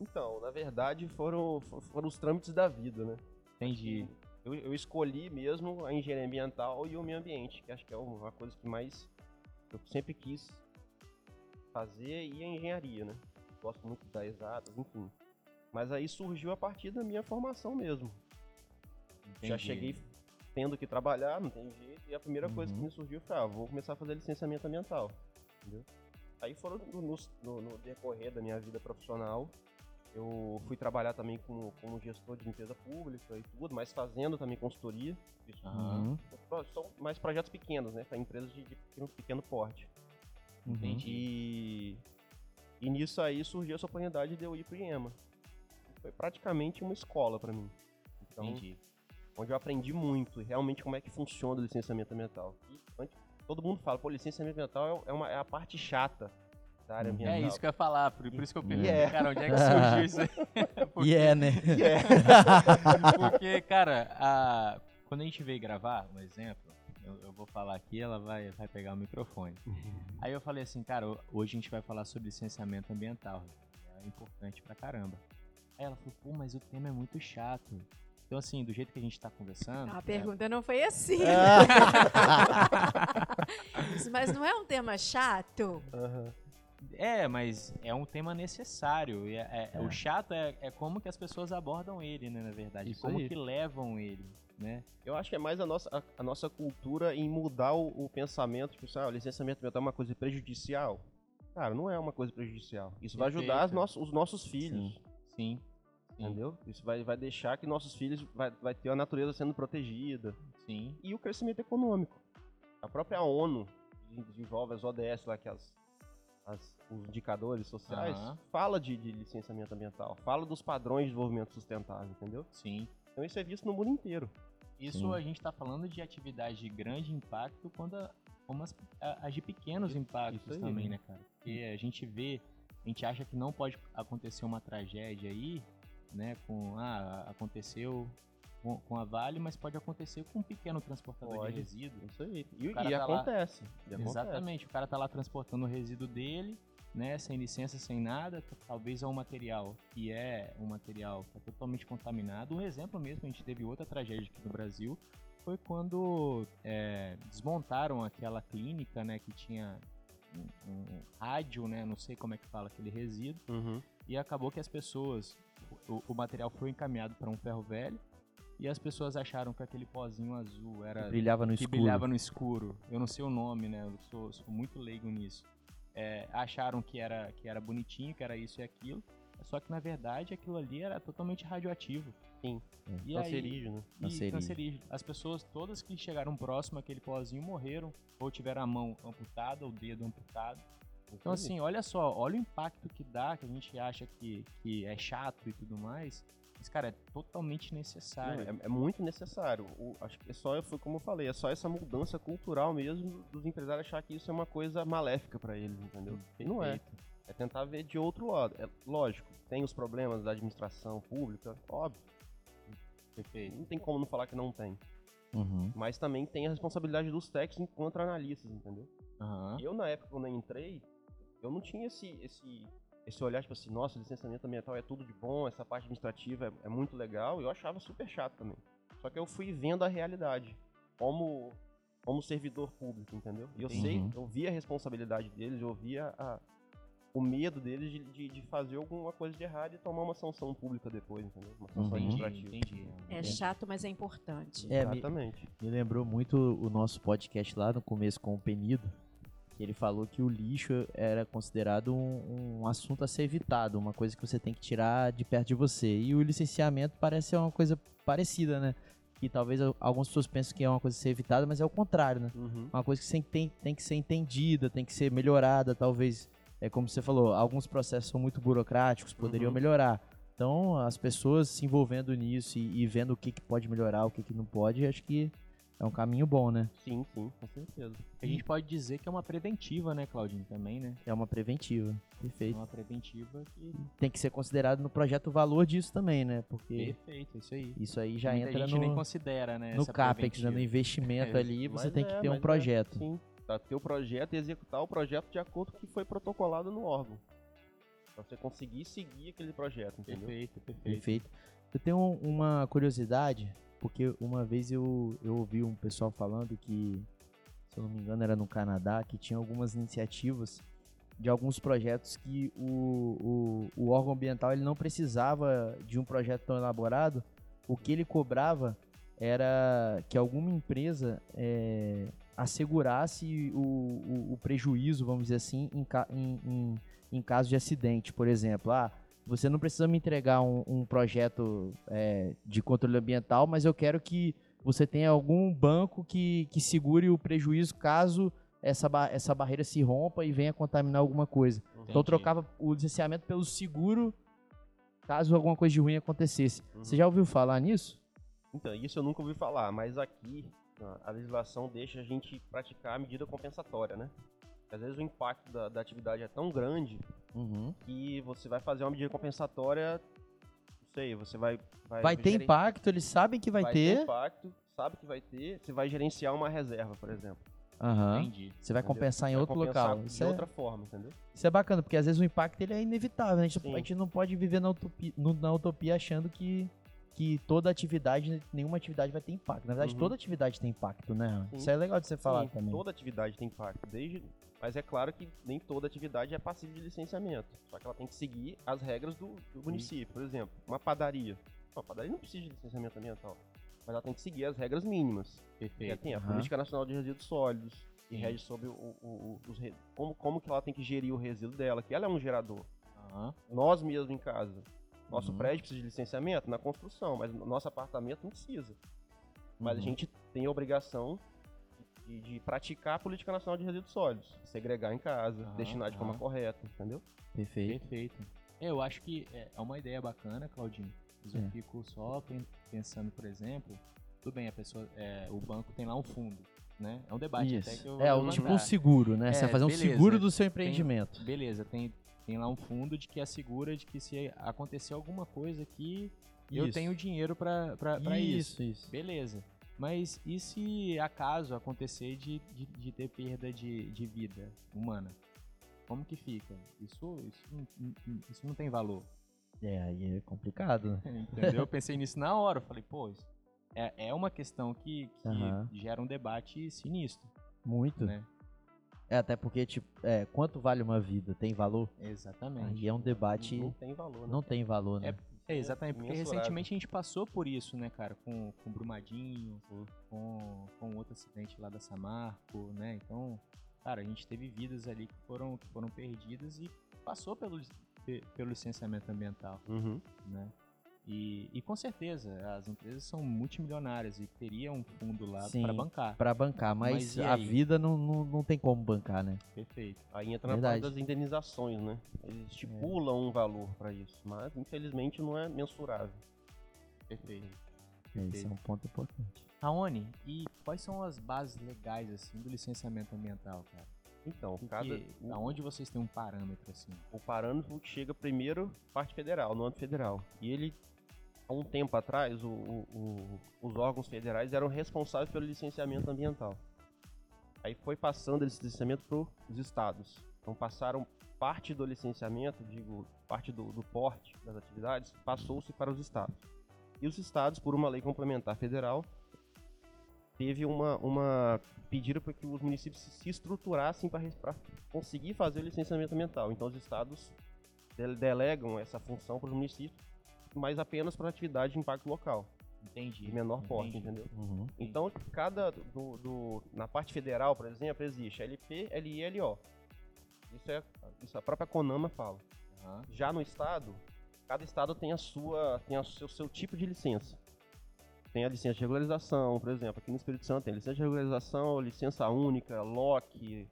Então, na verdade, foram, fo- foram os trâmites da vida, né? Entendi. Eu, eu escolhi mesmo a engenharia ambiental e o meio ambiente, que acho que é uma coisa que mais eu sempre quis fazer e a engenharia, né? Gosto muito das exatas, enfim. Mas aí surgiu a partir da minha formação mesmo. Já Entendi. cheguei tendo que trabalhar, não tem jeito, e a primeira coisa que Uhum. me surgiu foi, ah, vou começar a fazer licenciamento ambiental, entendeu? Aí foram no, no- no- no decorrer da minha vida profissional, Eu fui trabalhar também como, como gestor de limpeza pública e tudo, mas fazendo também consultoria. Isso, Uhum. São mais projetos pequenos, né? Para empresas de, de pequeno, pequeno porte. Uhum. E, e nisso aí surgiu essa oportunidade de eu ir pro IEMA. Foi praticamente uma escola para mim. Então, Entendi. Onde eu aprendi muito, realmente como é que funciona o licenciamento ambiental. E antes, todo mundo fala, pô, licenciamento ambiental é, uma, é a parte chata da área Uhum. ambiental. É isso que eu ia falar, por, por isso que eu perguntei, é. cara, onde é que surgiu isso aí? E é, né? E é. Porque, cara, a- quando a gente veio gravar, um exemplo, eu, eu vou falar aqui, ela vai, vai pegar o microfone. Aí eu falei assim, cara, ho- hoje a gente vai falar sobre licenciamento ambiental. É importante pra caramba. Aí ela falou, pô, mas o tema é muito chato. Então, assim, do jeito que a gente tá conversando. A é, pergunta não foi assim. Isso, Mas não é um tema chato? Aham. É, mas é um tema necessário. É- é- É. O chato é, é como que as pessoas abordam ele, né, na verdade. Isso como aí. que levam ele, né? Eu acho que é mais a nossa, a, a nossa cultura em mudar o, o pensamento, tipo assim, ah, o licenciamento ambiental é uma coisa prejudicial. Cara, não é uma coisa prejudicial. Isso vai ajudar as Perfeito. nossos- os nossos filhos, Sim. Sim. Entendeu? Isso vai, vai deixar que nossos filhos vai, vai ter a natureza sendo protegida. Sim. E o crescimento econômico. A própria ONU desenvolve as ODS lá, que as, as- os indicadores sociais, Aham. fala de, de licenciamento ambiental, fala dos padrões de desenvolvimento sustentável, entendeu? Sim. Então isso é visto no mundo inteiro. Isso Sim. a gente está falando de atividade de grande impacto, quando a, como as, a- as de pequenos impactos isso aí, também, né? né, cara? Porque a gente vê, a gente acha que não pode acontecer uma tragédia aí, né? Com, ah, aconteceu com, com a Vale, mas pode acontecer com um pequeno transportador Pode. de resíduo. Isso aí. E, e tá lá- acontece. e acontece. Exatamente, o cara tá lá transportando o resíduo dele, né, sem licença, sem nada, talvez é um material que é um material que é totalmente contaminado. Um exemplo mesmo, a gente teve outra tragédia aqui no Brasil, foi quando é, desmontaram aquela clínica, né, que tinha um, um rádio, né, não sei como é que fala aquele resíduo, Uhum. e acabou que as pessoas, o, o material foi encaminhado para um ferro velho, e as pessoas acharam que aquele pozinho azul era Brilhava no que escuro. brilhava no escuro. Eu não sei o nome, né? Eu sou, sou muito leigo nisso. É, acharam que era, que era bonitinho, que era isso e aquilo. Só que na verdade aquilo ali era totalmente radioativo. Sim. E aí, Cancerígeno. e Cancerígeno. cancerígeno. As pessoas todas que chegaram próximo àquele pozinho morreram. Ou tiveram a mão amputada, o dedo amputado. Então assim, olha só, olha o impacto que dá, que a gente acha que, que é chato e tudo mais. Mas, cara, é totalmente Não, necessário. é, é muito necessário. O- acho que é só, foi como eu falei, é só essa mudança cultural mesmo dos empresários achar que isso é uma coisa maléfica pra eles, entendeu? E não é. É tentar ver de outro lado. É lógico, tem os problemas da administração pública, óbvio. Perfeito. Não tem como não falar que não tem. Uhum. Mas também tem a responsabilidade dos técnicos enquanto analistas, entendeu? E eu, na época, quando eu entrei, eu não tinha esse, esse, esse olhar, tipo assim, nossa, licenciamento ambiental é tudo de bom, essa parte administrativa é, é muito legal, e eu achava super chato também. Só que eu fui vendo a realidade, como, como servidor público, entendeu? E eu sei, Uhum. eu vi a responsabilidade deles, eu via a, o medo deles de, de, de fazer alguma coisa de errado e tomar uma sanção pública depois, entendeu? Uma sanção Uhum. administrativa. Entendi. É chato, mas é importante. É, me, Exatamente. me lembrou muito o nosso podcast lá no começo com o Penido, ele falou que o lixo era considerado um, um assunto a ser evitado, uma coisa que você tem que tirar de perto de você. E o licenciamento parece ser uma coisa parecida, né? Que talvez al- algumas pessoas pensam que é uma coisa a ser evitada, mas é o contrário, né? Uhum. Uma coisa que tem, tem que ser entendida, tem que ser melhorada, talvez. É como você falou, alguns processos são muito burocráticos, poderiam Uhum. melhorar. Então, as pessoas se envolvendo nisso e, e vendo o que, que pode melhorar, o que, que não pode, acho que é um caminho bom, né? Sim, sim, com certeza. A gente pode dizer que é uma preventiva, né, Claudinho? Também, né? É uma preventiva. É Perfeito. uma preventiva que. Tem que ser considerado no projeto o valor disso também, né? Porque Perfeito, é isso aí. isso aí já Muita entra gente nem no, considera, né? no CAPEX, né? no investimento É, ali, você tem é, que ter um é, projeto. sim, pra ter o projeto e executar o projeto de acordo com o que foi protocolado no órgão. Pra você conseguir seguir aquele projeto, entendeu? Perfeito, perfeito. Perfeito. Eu tenho um- uma curiosidade, porque uma vez eu, eu ouvi um pessoal falando que, se eu não me engano, era no Canadá, que tinha algumas iniciativas de alguns projetos que o, o, o órgão ambiental ele não precisava de um projeto tão elaborado. O que ele cobrava era que alguma empresa eh, assegurasse o, o, o prejuízo, vamos dizer assim, em, em, em caso de acidente. Por exemplo, ah, você não precisa me entregar um, um projeto é, de controle ambiental, mas eu quero que você tenha algum banco que, que segure o prejuízo caso essa, ba essa barreira se rompa e venha contaminar alguma coisa. Então eu Entendi. trocava o licenciamento pelo seguro caso alguma coisa de ruim acontecesse. Uhum. Você já ouviu falar nisso? Então, isso eu nunca ouvi falar, mas aqui a legislação deixa a gente praticar a medida compensatória, né? Às vezes o impacto da, da atividade é tão grande Uhum. que você vai fazer uma medida compensatória, não sei, você vai... Vai ter geren- impacto, eles sabem que vai, vai ter. impacto, sabe que vai ter, você vai gerenciar uma reserva, por exemplo. Aham. Entendi. Você vai entendeu? compensar em Vai outro compensar local. De Isso é, outra forma, entendeu? isso é bacana, porque às vezes o impacto ele é inevitável. né? A gente, a gente não pode viver na utopia, no- na utopia achando que, que toda atividade, nenhuma atividade vai ter impacto. Na verdade, Uhum. toda atividade tem impacto, né? Sim. Isso é legal de você falar Sim, também. toda atividade tem impacto, desde... Mas é claro que nem toda atividade é passível de licenciamento. Só que ela tem que seguir as regras do, do município. Por exemplo, uma padaria. Uma padaria não precisa de licenciamento ambiental. Mas ela tem que seguir as regras mínimas. Perfeito. tem a Aham. Política Nacional de Resíduos Sólidos, que Sim. rege sobre o, o- o- os como, como que ela tem que gerir o resíduo dela, que ela é um gerador. Aham. Nós mesmos em casa. Nosso Uhum. prédio precisa de licenciamento na construção, mas no nosso apartamento não precisa. Mas a Uhum. gente tem a obrigação de, de praticar a Política Nacional de Resíduos Sólidos. Segregar em casa, Aham, destinar de forma aham. correta, entendeu? Perfeito. Perfeito. É, Eu acho que é é uma ideia bacana, Claudinho. Mas eu É. fico só pen- pensando, por exemplo, tudo bem, a pessoa, é, o banco tem lá um fundo, né? É um debate até Isso. que eu É, tipo um seguro, né? você É, vai fazer um beleza. seguro do seu empreendimento. Beleza, tem, tem lá um fundo de que assegura de que se acontecer alguma coisa aqui, eu Isso. tenho dinheiro pra isso. isso, isso. Beleza. Mas e se acaso acontecer de, de, de ter perda de, de vida humana? Como que fica? Isso, isso, não- não- isso não tem valor. É, aí é complicado. Entendeu? Eu pensei nisso na hora. Eu falei, pô, isso é, é uma questão que, que Aham. gera um debate sinistro, Muito. né? É, até porque, tipo, é, quanto vale uma vida? Tem valor? Exatamente. Aí é um debate. Não tem valor, né? Não tem valor, né? É, exatamente, porque recentemente a gente passou por isso, né, cara? Com, com o Brumadinho, Sim. com, com outro acidente lá da Samarco, né? Então, cara, a gente teve vidas ali que foram, que foram perdidas e passou pelo, pelo licenciamento ambiental, Uhum. né? E, e com certeza, as empresas são multimilionárias e teria um fundo lá para bancar. Pra bancar, mas, Mas a vida não, não, não tem como bancar, né? Perfeito. Aí entra na Verdade. parte das indenizações, né? Eles estipulam um valor pra isso, mas infelizmente não é mensurável. Perfeito. É, Esse é um ponto importante. Raoni, e quais são as bases legais, assim, do licenciamento ambiental, cara? Então, cada, o, aonde vocês têm um parâmetro, assim? o parâmetro chega primeiro parte federal, no âmbito federal. E ele, há um tempo atrás, o- o- o- os órgãos federais eram responsáveis pelo licenciamento ambiental. Aí foi passando esse licenciamento para os estados. Então passaram parte do licenciamento, digo, parte do, do porte das atividades, passou-se para os estados. E os estados, por uma lei complementar federal, teve uma, uma pediram para que os municípios se- se estruturassem para conseguir fazer o licenciamento ambiental. Então os estados dele- delegam essa função para os municípios, mas apenas para atividade de impacto local, Entendi. de menor porte, entendeu? Uhum. Então, cada do, do- na parte federal, por exemplo, existe LP, LI e LO. Isso é isso a própria Conama fala. Aham. Já no estado, cada estado tem a sua tem o seu, seu tipo de licença. Tem a licença de regularização, por exemplo, aqui no Espírito Santo tem licença de regularização, licença única, LOC,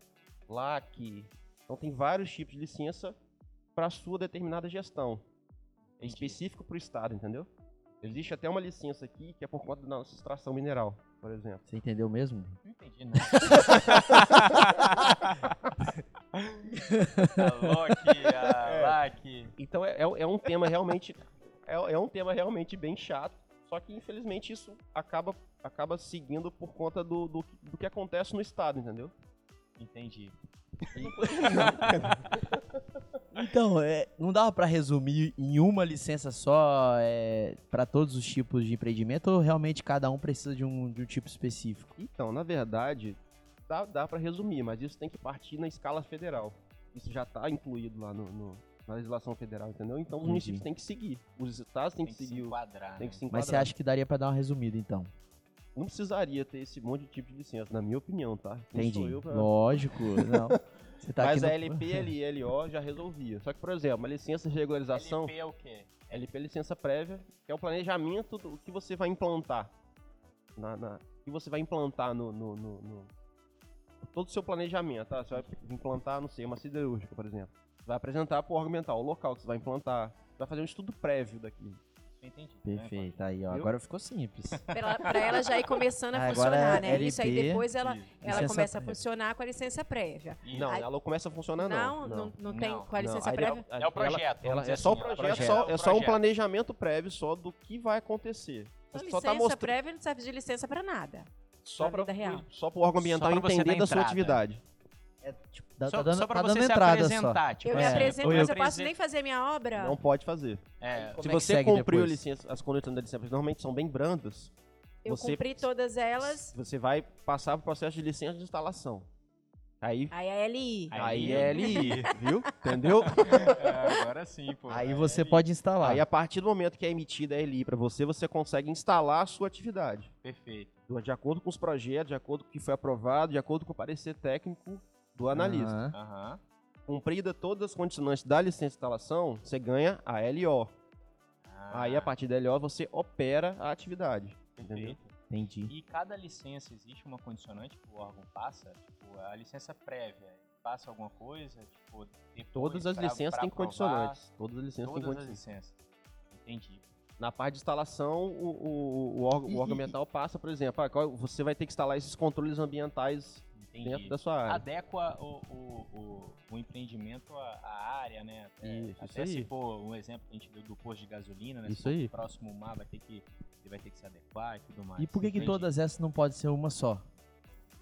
LAC. Então tem vários tipos de licença para sua determinada gestão. É específico para o estado, entendeu? Existe até uma licença aqui que é por conta da nossa extração mineral, por exemplo. Você entendeu mesmo? Não entendi nada. Alô, aqui, a lá aqui. Então é, é- é um tema realmente é, é um tema realmente bem chato. Só que infelizmente isso acaba, acaba seguindo por conta do, do, do que acontece no estado, entendeu? Entendi. Então, é, não dava pra resumir em uma licença só é, para todos os tipos de empreendimento ou realmente cada um precisa de um, de um tipo específico? Então, na verdade, dá, dá para resumir, mas isso tem que partir na escala federal. Isso já está incluído lá no, no- na legislação federal, entendeu? Então os municípios têm que seguir. Os estados têm Tem que que se seguir. o- enquadrar. Tem né? que se Mas você enquadrar. acha que daria pra dar uma resumida então? não precisaria ter esse monte de tipo de licença, na minha opinião, tá? Quem Entendi. sou eu pra- Lógico, não. Você tá Mas aqui a no- LP, LI, LO já resolvia. Só que, por exemplo, uma licença de regularização, LP é o quê? LP é licença prévia, que é o planejamento do que você vai implantar. Na, na- o que você vai implantar no, no- no- no- Todo o seu planejamento, tá? Você vai implantar, não sei, uma siderúrgica, por exemplo. Você vai apresentar para o órgão ambiental o local que você vai implantar. Vai fazer um estudo prévio daquilo. Eu entendi. né, Perfeito, aí, ó. Viu? Agora ficou simples. Pra, pra ela já ir começando a funcionar, é né? Isso aí LP, depois ela, Isso. ela Licença começa a prévia. funcionar com a licença prévia. Isso. Não, Aí- ela começa a funcionar, Não, não. não, não tem Não, com a licença aí prévia? ela- É o projeto, Ela, vamos ela- dizer é só o assim, é o projeto, projeto. só- É o é só um projeto. planejamento prévio só do que vai acontecer. Então, Você só licença tá mostrando prévia não serve de licença pra nada. só pra para vida real. só o órgão ambiental entender da sua atividade. É, tipo, dá- Só, tá dando, só pra tá você se apresentar. Tipo, Eu me É, apresento, mas eu eu posso nem fazer minha obra. Não pode fazer. É, Se é você cumpriu a licença, as condições da licença, normalmente são bem brandas. eu você- cumpri todas elas. Você vai passar pro processo de licença de instalação. Aí, Aí a LI. Aí- é LI, viu? Entendeu? É, agora sim, pô. Aí É você pode instalar. Aí a partir do momento que é emitida a LI para você, você consegue instalar a sua atividade. Perfeito. De acordo com os projetos, de acordo com o que foi aprovado, de acordo com o parecer técnico do analista. Aham. Aham. Cumprida todas as condicionantes da licença de instalação, você ganha a LO. Ah, Aí a partir da LO você opera a atividade. Entendeu? Perfeito. Entendi. E cada licença existe uma condicionante que o órgão passa? Tipo, a licença prévia passa alguma coisa? Tipo, depois Todas as pra- licenças pra têm condicionantes. Todas as licenças têm Todas as condicionantes. licenças. Entendi. Na parte de instalação, o, o, o órgão, E- o órgão ambiental passa, por exemplo, ah, você vai ter que instalar esses controles ambientais Entendi. dentro da sua área. Adequa o, o, o, o empreendimento à, à área, né? Até, Isso, até isso se aí. for um exemplo que a gente deu do posto de gasolina, né? Isso se aí. o próximo mar vai ter que, ele vai ter que se adequar e tudo mais. E por que, que todas essas não pode ser uma só?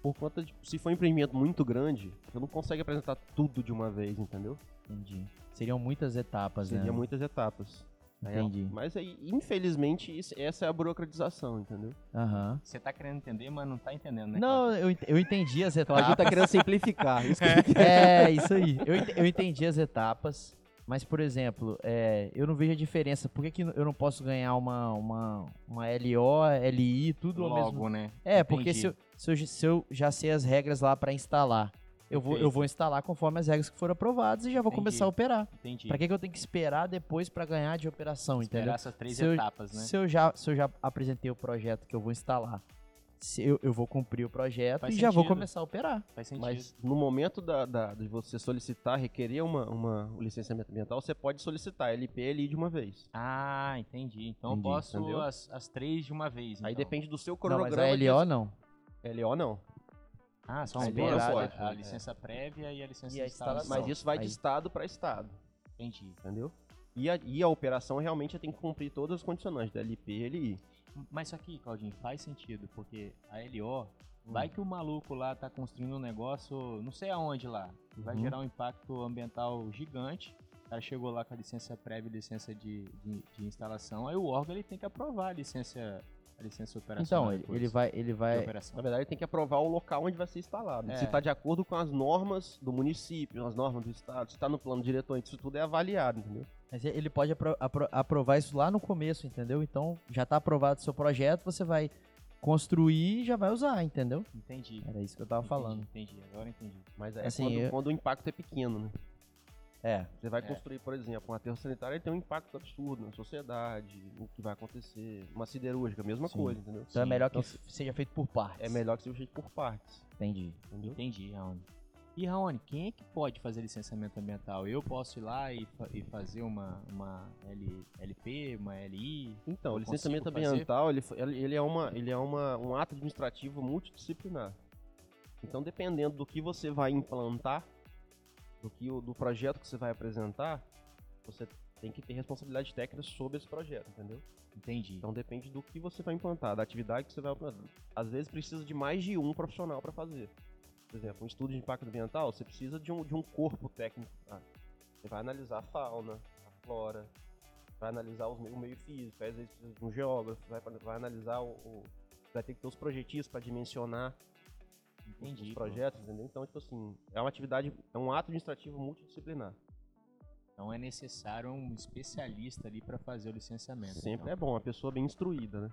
Por conta de, se for um empreendimento muito grande, você não consegue apresentar tudo de uma vez, entendeu? Entendi. Seriam muitas etapas, Seria né? muitas etapas. Entendi. Mas aí, infelizmente, isso- essa é a burocratização, entendeu? Aham. Você tá querendo entender, mas não tá entendendo, né? Não, eu, ent- eu entendi as Então a gente etapas. tá querendo simplificar. Isso que a gente É, isso aí. Eu, ent- eu entendi as etapas, mas, por exemplo, é, eu não vejo a diferença. Por que, que eu não posso ganhar uma, uma, uma LO, LI, tudo ao mesmo Logo, né? É, porque Entendi. se eu, se, eu, se eu já sei as regras lá pra instalar, eu vou, eu vou instalar conforme as regras que foram aprovadas e já vou Entendi. começar a operar. Entendi. Pra que, que eu tenho que esperar depois pra ganhar de operação, Esperar entendeu? essas três Se eu- etapas, né? Se eu, já, se eu já apresentei o projeto que eu vou instalar, se eu, eu vou cumprir o projeto Faz e já vou sentido. começar a operar. Faz sentido. Mas no momento da, da- de você solicitar, requerer uma, uma, um licenciamento ambiental, você pode solicitar LP e LI de uma vez. Ah, entendi. Então Entendi, eu posso as, as três de uma vez. Aí então. depende do seu Não, mas cronograma. a de- LO não. LO não. Ah, são Aí duas. não a- é. licença prévia e a licença E a de instalação. instalação. Mas isso vai de Aí. estado para estado, Entendi. entendeu? E a, e a operação realmente tem que cumprir todas as condicionantes da LP e LI. Mas isso aqui, Claudinho, faz sentido, porque a LO, Hum. vai que o maluco lá tá construindo um negócio, não sei aonde lá, vai Uhum. gerar um impacto ambiental gigante. O cara chegou lá com a licença prévia e licença de, de, de instalação, aí o órgão ele tem que aprovar a licença, a licença operacional. Então, ele, depois ele vai, ele vai. Na verdade, ele tem que aprovar o local onde vai ser instalado. É. Se está de acordo com as normas do município, as normas do estado, se está no plano diretor, isso tudo é avaliado, entendeu? Mas ele pode apro- apro- aprovar isso lá no começo, entendeu? Então, já tá aprovado o seu projeto, você vai construir e já vai usar, entendeu? Entendi. Era isso que eu tava Entendi, falando. Entendi, agora entendi. Mas é Assim, quando, eu- quando o impacto é pequeno, né? É. Você vai É. construir, por exemplo, um aterro sanitário, ele tem um impacto absurdo na sociedade, o que vai acontecer. Uma siderúrgica, mesma Sim. coisa, entendeu? Então é Sim, melhor que então seja feito por partes. É melhor que seja feito por partes, Entendi. entendeu? Entendi, Raoni. E Raoni, quem é que pode fazer licenciamento ambiental? Eu posso ir lá e, fa- e fazer uma, uma L- LP, uma LI? Então, o licenciamento ambiental, ele ele é, uma, ele é uma, um ato administrativo multidisciplinar. Então, dependendo do que você vai implantar, do, que, o- do projeto que você vai apresentar, você tem que ter responsabilidade técnica sobre esse projeto, entendeu? Entendi. Então, depende do que você vai implantar, da atividade que você vai implantar. Às vezes, precisa de mais de um profissional para fazer. Por exemplo, um estudo de impacto ambiental, você precisa de um, de um corpo técnico. tá? Você vai analisar a fauna, a flora, vai analisar os, o meio físico, às vezes precisa de um geógrafo, vai, vai analisar o, o- Vai ter que ter os projetistas para dimensionar Entendi. os projetos, entendeu? Então, tipo assim, é uma atividade, é um ato administrativo multidisciplinar. Então é necessário um especialista ali para fazer o licenciamento. Sempre então. é bom, uma pessoa bem instruída, né?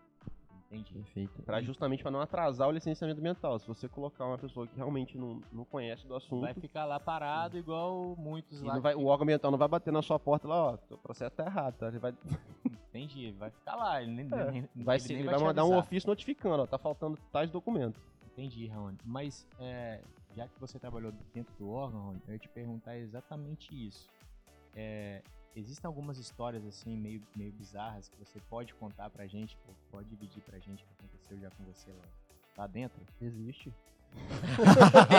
Entendi. Perfeito. Pra, justamente para não atrasar o licenciamento ambiental. Se você colocar uma pessoa que realmente não, não conhece do assunto, Vai ficar lá parado igual muitos e lá. vai- o órgão ambiental não vai bater na sua porta lá, ó, o processo tá errado, tá? Ele vai, Entendi, vai ficar lá. Ele, nem, É, nem- vai, ele ele vai vai mandar um avisar. ofício notificando, ó, tá faltando tais documentos. Entendi, Raoni. Mas, é, já que você trabalhou dentro do órgão, Raoni, eu ia te perguntar exatamente isso. É, existem algumas histórias, assim, meio, meio bizarras que você pode contar pra gente, pode dividir pra gente o que aconteceu já com você lá, lá dentro? Existe.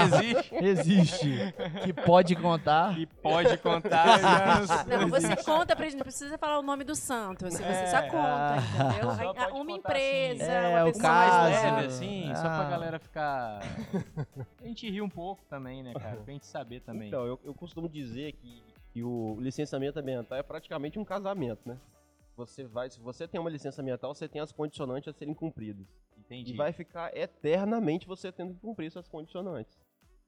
Existe. Existe. que pode contar. E pode contar, não você conta pra gente, não precisa falar o nome do santo, assim, você só É. conta, entendeu? Só Aí, pode uma contar, assim. empresa, É, uma o pessoa mais caso. leve, assim, só pra Ah. galera ficar... A gente ri um pouco também, né, cara? Pra gente saber também. Então, eu, eu costumo dizer que, que o licenciamento ambiental é praticamente um casamento, né? Você vai, se você tem uma licença ambiental, você tem as condicionantes a serem cumpridas. Entendi. E vai ficar eternamente você tendo que cumprir essas condicionantes.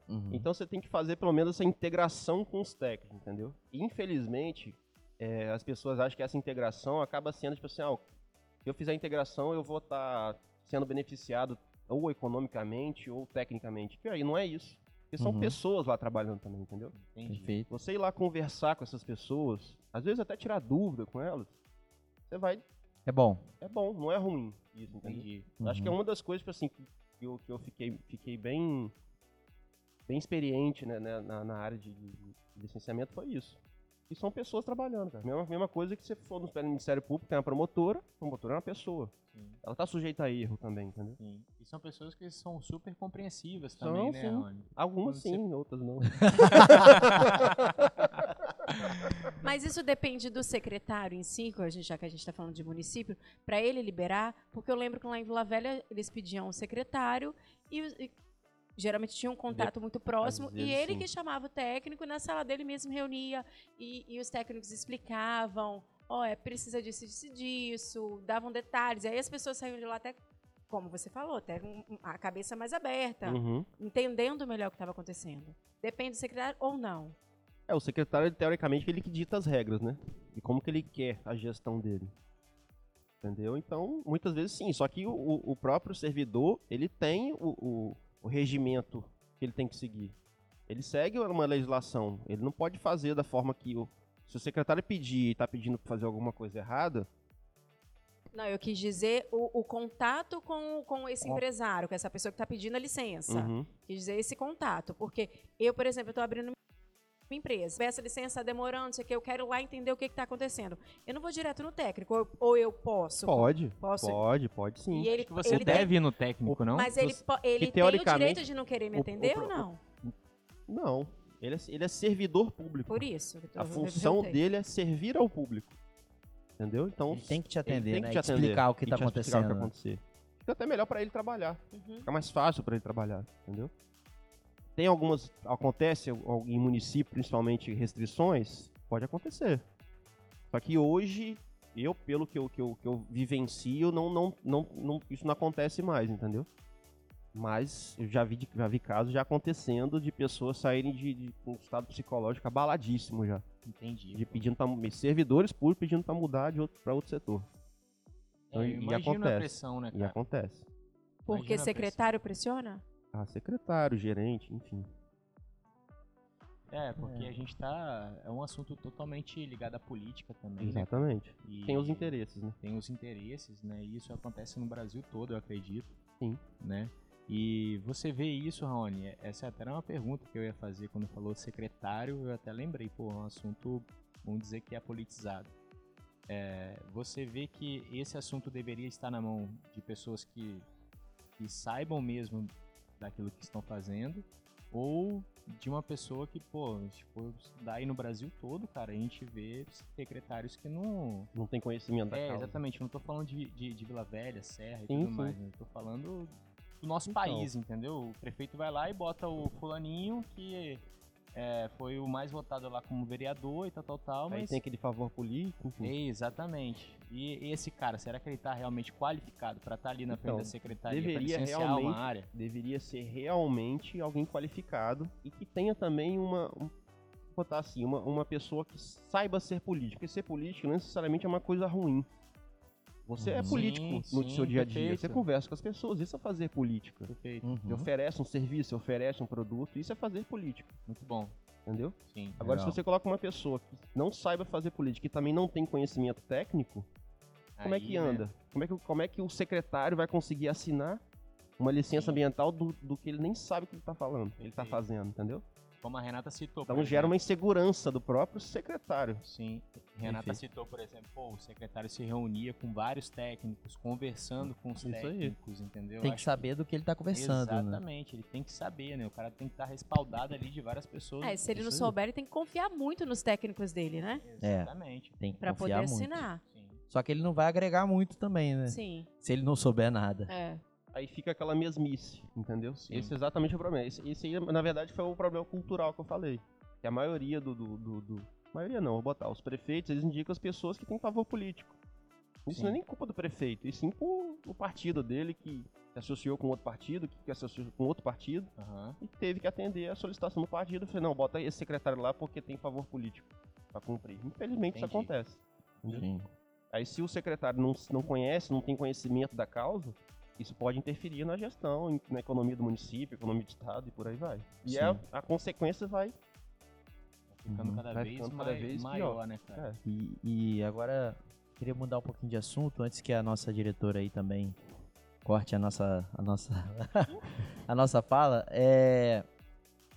Uhum. Então você tem que fazer pelo menos essa integração com os técnicos, entendeu? E, infelizmente, é, as pessoas acham que essa integração acaba sendo tipo assim, ah, se eu fizer a integração, eu vou estar sendo beneficiado ou economicamente ou tecnicamente. Que aí não é isso. Porque são Uhum. pessoas lá trabalhando também, entendeu? Entendi. Perfeito. Você ir lá conversar com essas pessoas, às vezes até tirar dúvida com elas, você vai. É bom. É bom, não é ruim isso? Entendi. Eu Acho que é Uhum. uma das coisas, assim, que que eu, que eu fiquei, fiquei bem, bem experiente né, né, na, na área de, licenciamento foi isso. E são pessoas trabalhando, cara. Mesma, mesma coisa que você for no Ministério Público, tem uma promotora, a promotora é uma pessoa. Sim. Ela tá sujeita a erro também, entendeu? Sim. E são pessoas que são super compreensivas São, também, né, sim. Rony? Algumas Quando você- sim, outras não. Mas isso depende do secretário em si, já que a gente está falando de município, para ele liberar, porque eu lembro que lá em Vila Velha eles pediam um secretário e, e geralmente tinha um contato muito próximo e ele sim. que chamava o técnico e na sala dele mesmo reunia e, e os técnicos explicavam, ó, é precisa disso, disso, disso, davam detalhes, e aí as pessoas saíam de lá até como você falou, até a cabeça mais aberta, Uhum. entendendo melhor o que estava acontecendo. Depende do secretário ou não. É, o secretário, teoricamente, ele que dita as regras, né? E como que ele quer a gestão dele. Entendeu? Então, muitas vezes sim. Só que o, o próprio servidor, ele tem o, o, o regimento que ele tem que seguir. Ele segue uma legislação. Ele não pode fazer da forma que o... Se o secretário pedir e tá pedindo pra fazer alguma coisa errada, Não, eu quis dizer o, o contato com, com esse empresário, com essa pessoa que está pedindo a licença. uhum, Quis dizer esse contato. Porque eu, por exemplo, estou abrindo uma empresa. Essa licença está demorando, não sei o que, eu quero lá entender o que está acontecendo. Eu não vou direto no técnico, ou, ou eu posso. pode, Posso. pode, pode sim. E ele, Acho que você ele deve tem, ir no técnico, não? Mas ele, ele tem o direito de não querer me o- o atender pro- ou não? Não, ele é, ele é servidor público. Por isso. A função dele é servir ao público. Entendeu? Então, Ele tem que te ele atender, tem né? que E te atender explicar o que e tá te explicar o que acontecendo. acontecer. Fica até melhor pra ele trabalhar. Uhum. Fica mais fácil pra ele trabalhar, entendeu? Tem algumas. Acontece em município, principalmente, restrições? Pode acontecer. Só que hoje, eu, pelo que eu, que eu, que eu vivencio, não, não, não, não, isso não acontece mais, entendeu? Mas eu já vi, já vi casos já acontecendo de pessoas saírem de, de um estado psicológico abaladíssimo já. Entendi. De pedindo pra, servidores públicos pedindo pra mudar de outro, pra outro setor. É, eu e imagino a acontece. pressão, né, E acontece. Porque secretário pressiona? Ah, secretário, gerente, enfim. É, porque a gente tá. É um assunto totalmente ligado à política também, né? Exatamente. E Tem os interesses, né? Tem os interesses, né? E isso acontece no Brasil todo, eu acredito. Sim. Né? E você vê isso, Raoni? Essa até era uma pergunta que eu ia fazer quando falou secretário, eu até lembrei, pô, é um assunto, vamos dizer que é politizado. É, você vê que esse assunto deveria estar na mão de pessoas que, que saibam mesmo daquilo que estão fazendo, ou de uma pessoa que, pô, tipo, daí no Brasil todo, cara, a gente vê secretários que não, Não tem conhecimento da é, causa. exatamente. Não tô falando de, de, de Vila Velha, Serra e Sim, tudo sim. mais. Né? Tô falando do nosso Então. país, entendeu? O prefeito vai lá e bota o fulaninho que é, foi o mais votado lá como vereador e tal, tal, tal. Aí Mas... tem aquele favor político. É, exatamente. E esse cara, será que ele tá realmente qualificado para estar ali na frente Então, da secretaria deveria realmente- uma área? Deveria ser realmente alguém qualificado e que tenha também uma. Um, botar assim, uma, uma pessoa que saiba ser político. Porque ser político não necessariamente é uma coisa ruim. Você é Uhum. político Sim, no sim, seu dia a dia. Você perfeito. conversa com as pessoas, isso é fazer política. Perfeito. Uhum. Você oferece um serviço, você oferece um produto, isso é fazer política, Muito bom. entendeu? Sim. Agora, Legal. se você coloca uma pessoa que não saiba fazer política e também não tem conhecimento técnico, como é que Aí, né, anda? Como, é que, como é que o secretário vai conseguir assinar uma licença Sim. ambiental do, do que ele nem sabe o que ele está falando, que ele está Perfeito. fazendo, entendeu? Como a Renata citou. Então por gera uma exemplo. insegurança do próprio secretário. Sim. Renata Perfeito. citou, por exemplo, pô, o secretário se reunia com vários técnicos, conversando com os Isso aí. técnicos, entendeu? Tem que Acho saber do que ele tá conversando, né? Exatamente, ele tem que saber, né? O cara tem que estar respaldado ali de várias pessoas. É, se ele não aí. souber, ele tem que confiar muito nos técnicos dele, né? É. Exatamente. Tem que Pra poder confiar muito. assinar. Sim. Só que ele não vai agregar muito também, né? Sim. Se ele não souber nada. É. Aí fica aquela mesmice, entendeu? Sim. Esse é exatamente o problema. Esse, esse aí, na verdade, foi o problema cultural que eu falei. Que a maioria do. do, do- do- maioria não, vou botar. Os prefeitos, eles indicam as pessoas que têm favor político. Isso Sim. não é nem culpa do prefeito, e sim com o partido dele que se associou com outro partido, que se associou com outro partido, Aham. e teve que atender a solicitação do partido. Falei, não, bota esse secretário lá porque tem favor político pra cumprir. Infelizmente isso Entendi. acontece. entendeu? Sim. Aí se o secretário não, não conhece, não tem conhecimento da causa, isso pode interferir na gestão, na economia do município, economia do estado e por aí vai. E Sim. é, a consequência vai. Ficando Uhum. cada Vai vez, ficando cada mai- vez maior, pior. né, cara? É. E, e agora, queria mudar um pouquinho de assunto, antes que a nossa diretora aí também corte a nossa, a nossa, a nossa fala. É,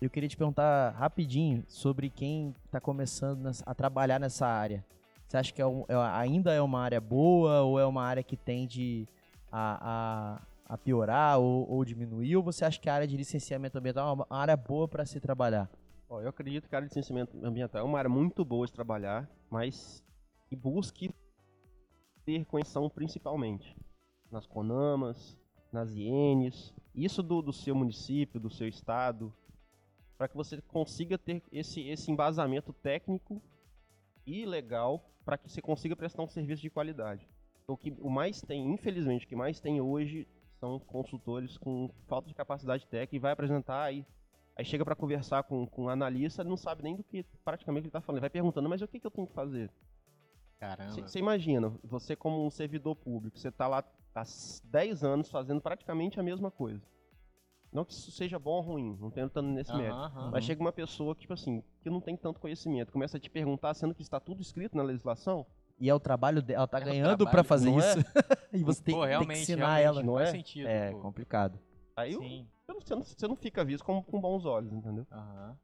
eu queria te perguntar rapidinho sobre quem está começando a trabalhar nessa área. Você acha que é um- é- ainda é uma área boa ou é uma área que tende a, a, a piorar ou, ou diminuir? Ou você acha que a área de licenciamento ambiental é uma área boa para se trabalhar? Ó, eu acredito que a área de licenciamento ambiental é uma área muito boa de trabalhar, mas que busque ter conhecimento principalmente nas CONAMAs, nas IENs, isso do, do seu município, do seu estado, para que você consiga ter esse, esse embasamento técnico e legal para que você consiga prestar um serviço de qualidade. O que o mais tem, infelizmente, o que mais tem hoje são consultores com falta de capacidade técnica e vai apresentar aí Aí chega pra conversar com, com um analista, ele não sabe nem do que praticamente ele tá falando. Ele vai perguntando, mas o que, que eu tenho que fazer? Caramba. Você imagina, você como um servidor público, você tá lá há s- 10 anos fazendo praticamente a mesma coisa. Não que isso seja bom ou ruim, não tentando nesse Aham, mérito. aham. Mas chega uma pessoa que, tipo assim, que não tem tanto conhecimento, começa a te perguntar, sendo que está tudo escrito na legislação, E é o trabalho dela, ela tá É ganhando pra fazer é? isso. e você tem, Pô, tem que ensinar ela. não faz é? sentido. É pô. complicado. aí Sim. você, não, você não- fica visto com, com bons olhos, entendeu? Aham.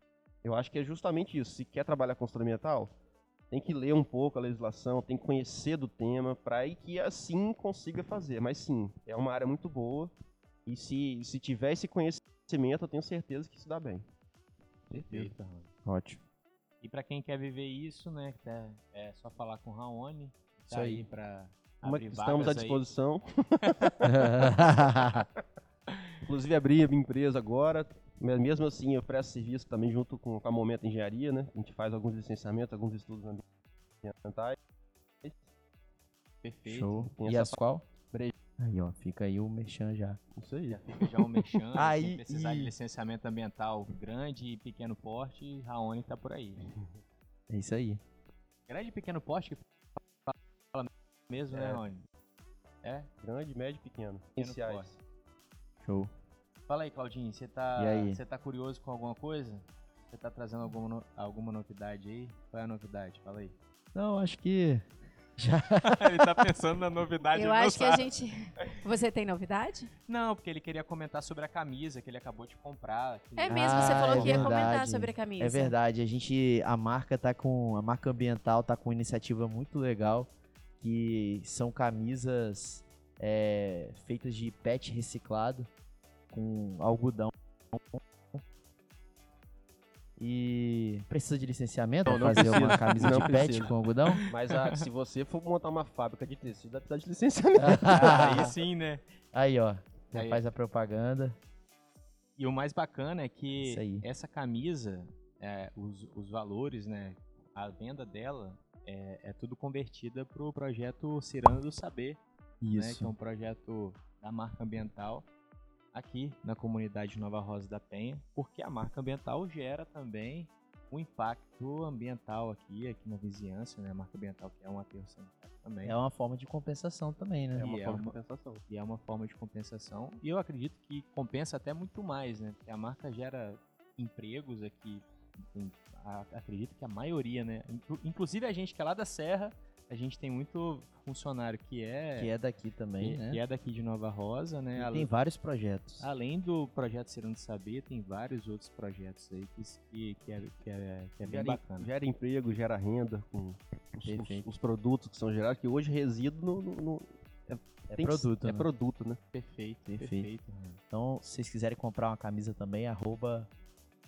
Eu acho que é justamente isso. Se quer trabalhar com instrumental, tem que ler um pouco a legislação, tem que conhecer do tema, para aí que assim consiga fazer. Mas sim, é uma área muito boa. E se, se tiver esse conhecimento, eu tenho certeza que se dá bem. Perfeito, Raoni. Ótimo. E pra quem quer viver isso, né, que tá- é só falar com o Raoni. Isso Tá aí. aí Uma- abrir estamos à aí. disposição. Inclusive abri a minha empresa agora. Mesmo assim, eu presto serviço também junto com, com a Momento Engenharia, né? A gente faz alguns licenciamentos, alguns estudos ambientais. Perfeito. Show. Tem E essa as qual? Breja. Aí, ó, fica aí o merchan já. Isso aí. Já fica já um mexendo, Aí, sem precisar de e- licenciamento ambiental grande e pequeno porte, Raoni tá por aí. É isso aí. Grande e pequeno porte que fala mesmo, né, É. Raoni? É? Grande, médio e pequeno. Pequeno Iniciais. porte. Show. Fala aí, Claudinho, você tá, você tá curioso com alguma coisa? Você tá trazendo alguma, no- alguma novidade aí? Qual é a novidade? Fala aí. Não, acho que já. ele tá pensando na novidade. Eu acho que a gente. Você tem novidade? Não, porque ele queria comentar sobre a camisa que ele acabou de comprar. que- É mesmo, você Ah, falou é que ia comentar verdade. sobre a camisa. É verdade, a gente, a marca tá com, a marca ambiental tá com uma iniciativa muito legal, que são camisas é, feitas de PET reciclado com algodão. E precisa de licenciamento não fazer uma precisa. camisa Não de PET precisa. com algodão? Mas ah, se você for montar uma fábrica de tecido, vai precisar de licenciamento. Aí sim, né? Aí, ó, já Aí. faz a propaganda. E o mais bacana é que Isso essa camisa, é, os, os valores, né? A venda dela é, é tudo convertida pro projeto Ciranda do Saber, né? Que é um projeto da marca ambiental aqui na comunidade Nova Rosa da Penha, porque a marca ambiental gera também um impacto ambiental aqui, aqui na vizinhança, né? A marca ambiental que é um aterro sanitário também. É uma forma de compensação também, né? É uma E é forma de uma- compensação. E é uma forma de compensação. E eu acredito que compensa até muito mais, né? Porque a marca gera empregos aqui. em- a- acredito que a maioria, né? Inclu- Inclusive a gente que é lá da Serra, a gente tem muito funcionário que é, Que é daqui também, que- né? que é daqui de Nova Rosa, né? E tem vários projetos. Além do projeto Serão de Saber, tem vários outros projetos aí que, que, que é, que, é, que é bem Gera, bacana. gera emprego, gera renda com os, os- os produtos que são gerados, que hoje resíduo no, no- no- É tem que- produto, É né? produto, né? Perfeito, Perfeito. perfeito. Então, se vocês quiserem comprar uma camisa também, arroba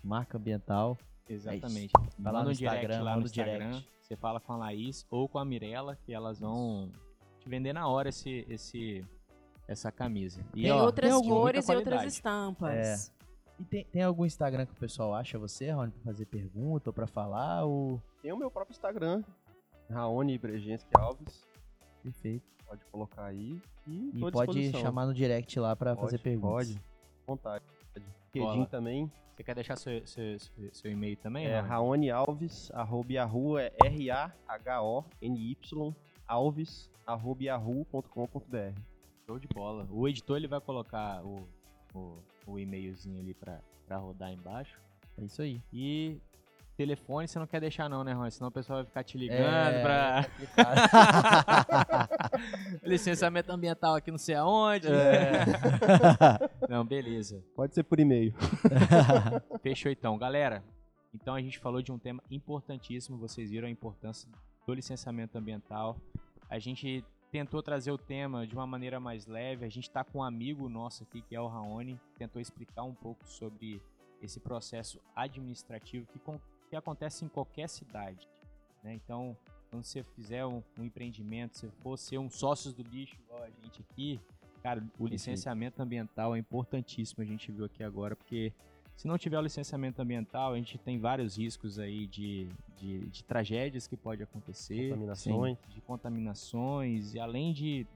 marca ambiental. Exatamente. Vai lá Manda no um direct Instagram, lá no no Instagram. Você fala com a Laís ou com a Mirella, que elas vão te vender na hora esse, esse, essa camisa. E, Tem ó, outras muita cores e outras estampas. E tem, tem algum Instagram que o pessoal acha você, Rony, pra fazer pergunta ou pra falar? Ou... Tem o meu próprio Instagram, Raoni Bregenski Alves. Perfeito. Pode colocar aí. E, E pode chamar no direct lá pra Pode, fazer perguntas. Pode. Vontade. Bola. LinkedIn também. Você quer deixar seu, seu, seu, seu e-mail também? É Raoni? Alves, arroba Yahoo, é R-A-H-O-N-Y, Alves, arroba yahoo.com.br. Show de bola. O editor ele vai colocar o, o, o e-mailzinho ali pra rodar embaixo. É isso aí. E telefone você não quer deixar não, né, Rony? Senão o pessoal vai ficar te ligando É, pra licenciamento ambiental aqui não sei aonde. É. Não, beleza. Pode ser por e-mail. Fechou então, galera. Então a gente falou de um tema importantíssimo, vocês viram a importância do licenciamento ambiental. A gente tentou trazer o tema de uma maneira mais leve. A gente está com um amigo nosso aqui, que é o Raoni, tentou explicar um pouco sobre esse processo administrativo que, com- que acontece em qualquer cidade. né? Então, quando você fizer um, um empreendimento, se for ser um sócio do lixo igual a gente aqui, cara, o licenciamento ambiental é importantíssimo, a gente viu aqui agora, porque se não tiver o licenciamento ambiental, a gente tem vários riscos aí de, de, de tragédias que pode acontecer, Contaminações. de contaminações, e além de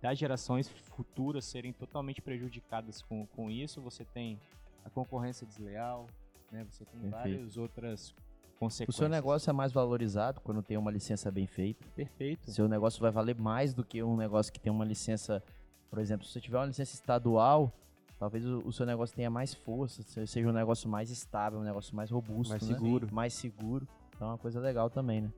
das gerações futuras serem totalmente prejudicadas com, com isso, você tem a concorrência desleal, né? Você tem Perfeito. várias outras O seu negócio é mais valorizado quando tem uma licença bem feita. Perfeito. Seu negócio vai valer mais do que um negócio que tem uma licença, por exemplo, se você tiver uma licença estadual, talvez o, o seu negócio tenha mais força, se- seja um negócio mais estável, um negócio mais robusto, Mais né? seguro. mais seguro. Então é uma coisa legal também, né?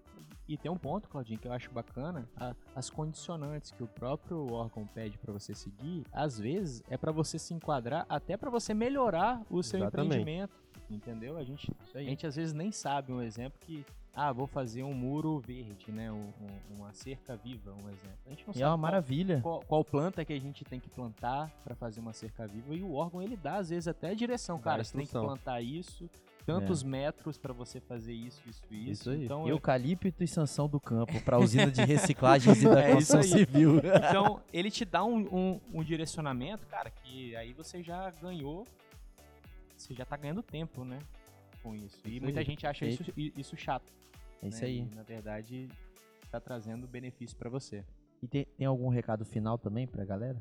E tem um ponto, Claudinho, que eu acho bacana, a- as condicionantes que o próprio órgão pede para você seguir, às vezes é para você se enquadrar, até para você melhorar o seu Exatamente. empreendimento, entendeu? A gente, a gente às vezes nem sabe um exemplo que, ah, vou fazer um muro verde, né? Um- um- uma cerca viva, um exemplo. A gente não E sabe é uma qual- maravilha. qual, qual planta que a gente tem que plantar para fazer uma cerca viva e o órgão ele dá às vezes até a direção, cara, você tem que plantar isso, tantos metros para você fazer isso, isso, isso. Isso aí. Então, é- Eucalipto e sanção do campo para usina de reciclagens e da É construção civil. então ele te dá um, um- um direcionamento, cara, que aí você já ganhou, você já tá ganhando tempo, né, com isso. E Isso muita aí. gente acha isso, isso chato. É isso né? aí. E, na verdade, tá trazendo benefício para você. E tem, tem algum recado final também pra galera?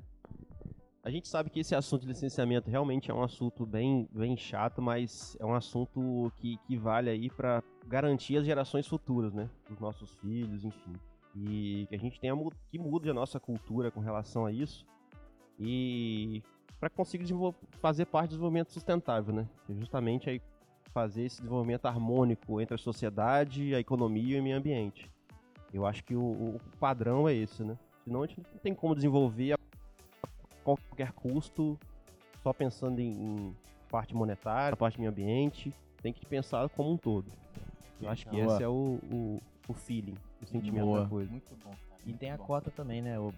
A gente sabe que esse assunto de licenciamento realmente é um assunto bem, bem chato, mas é um assunto que, que vale aí para garantir as gerações futuras, né? Dos nossos filhos, enfim. E que a gente tenha que mude a nossa cultura com relação a isso. E para conseguir fazer parte do desenvolvimento sustentável, né? Que é justamente aí fazer esse desenvolvimento harmônico entre a sociedade, a economia e o meio ambiente. Eu acho que o, o padrão é esse, né? Senão a gente não tem como desenvolver a qualquer custo, só pensando em, em parte monetária, parte meio ambiente. Tem que pensar como um todo. Eu acho que Boa. esse é o, o, o feeling, o sentimento Boa. da coisa. Muito bom, cara. E tem a cota também, né, ô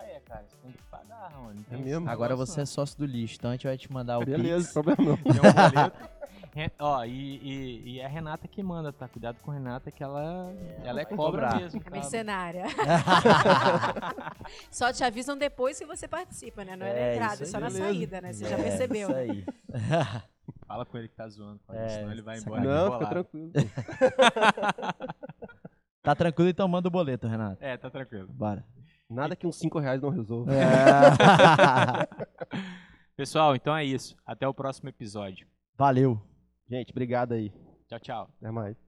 Ah, é, cara, você tem que pagar, Rony. É mesmo? Agora negócio, você é sócio do lixo, então a gente vai te mandar o Beleza, Pix. problema não. Tem um boleto. Re- Ó, e, e, e é a Renata que manda, tá? Cuidado com a Renata, que ela, ela é cobra cobrar. mesmo. É tá? mercenária. Só te avisam depois que você participa, né? Não é, É, na entrada, é aí, só na beleza. saída, né? Você já É, percebeu. Isso aí. Fala com ele que tá zoando, com É, senão ele vai embora. Não, fica tranquilo. Tá tranquilo, então manda o boleto, Renato. É, tá tranquilo. Bora. Nada que uns 5 reais não resolva. É. Pessoal, então é isso. Até o próximo episódio. Valeu. Gente, obrigado aí. Tchau, tchau. Até mais.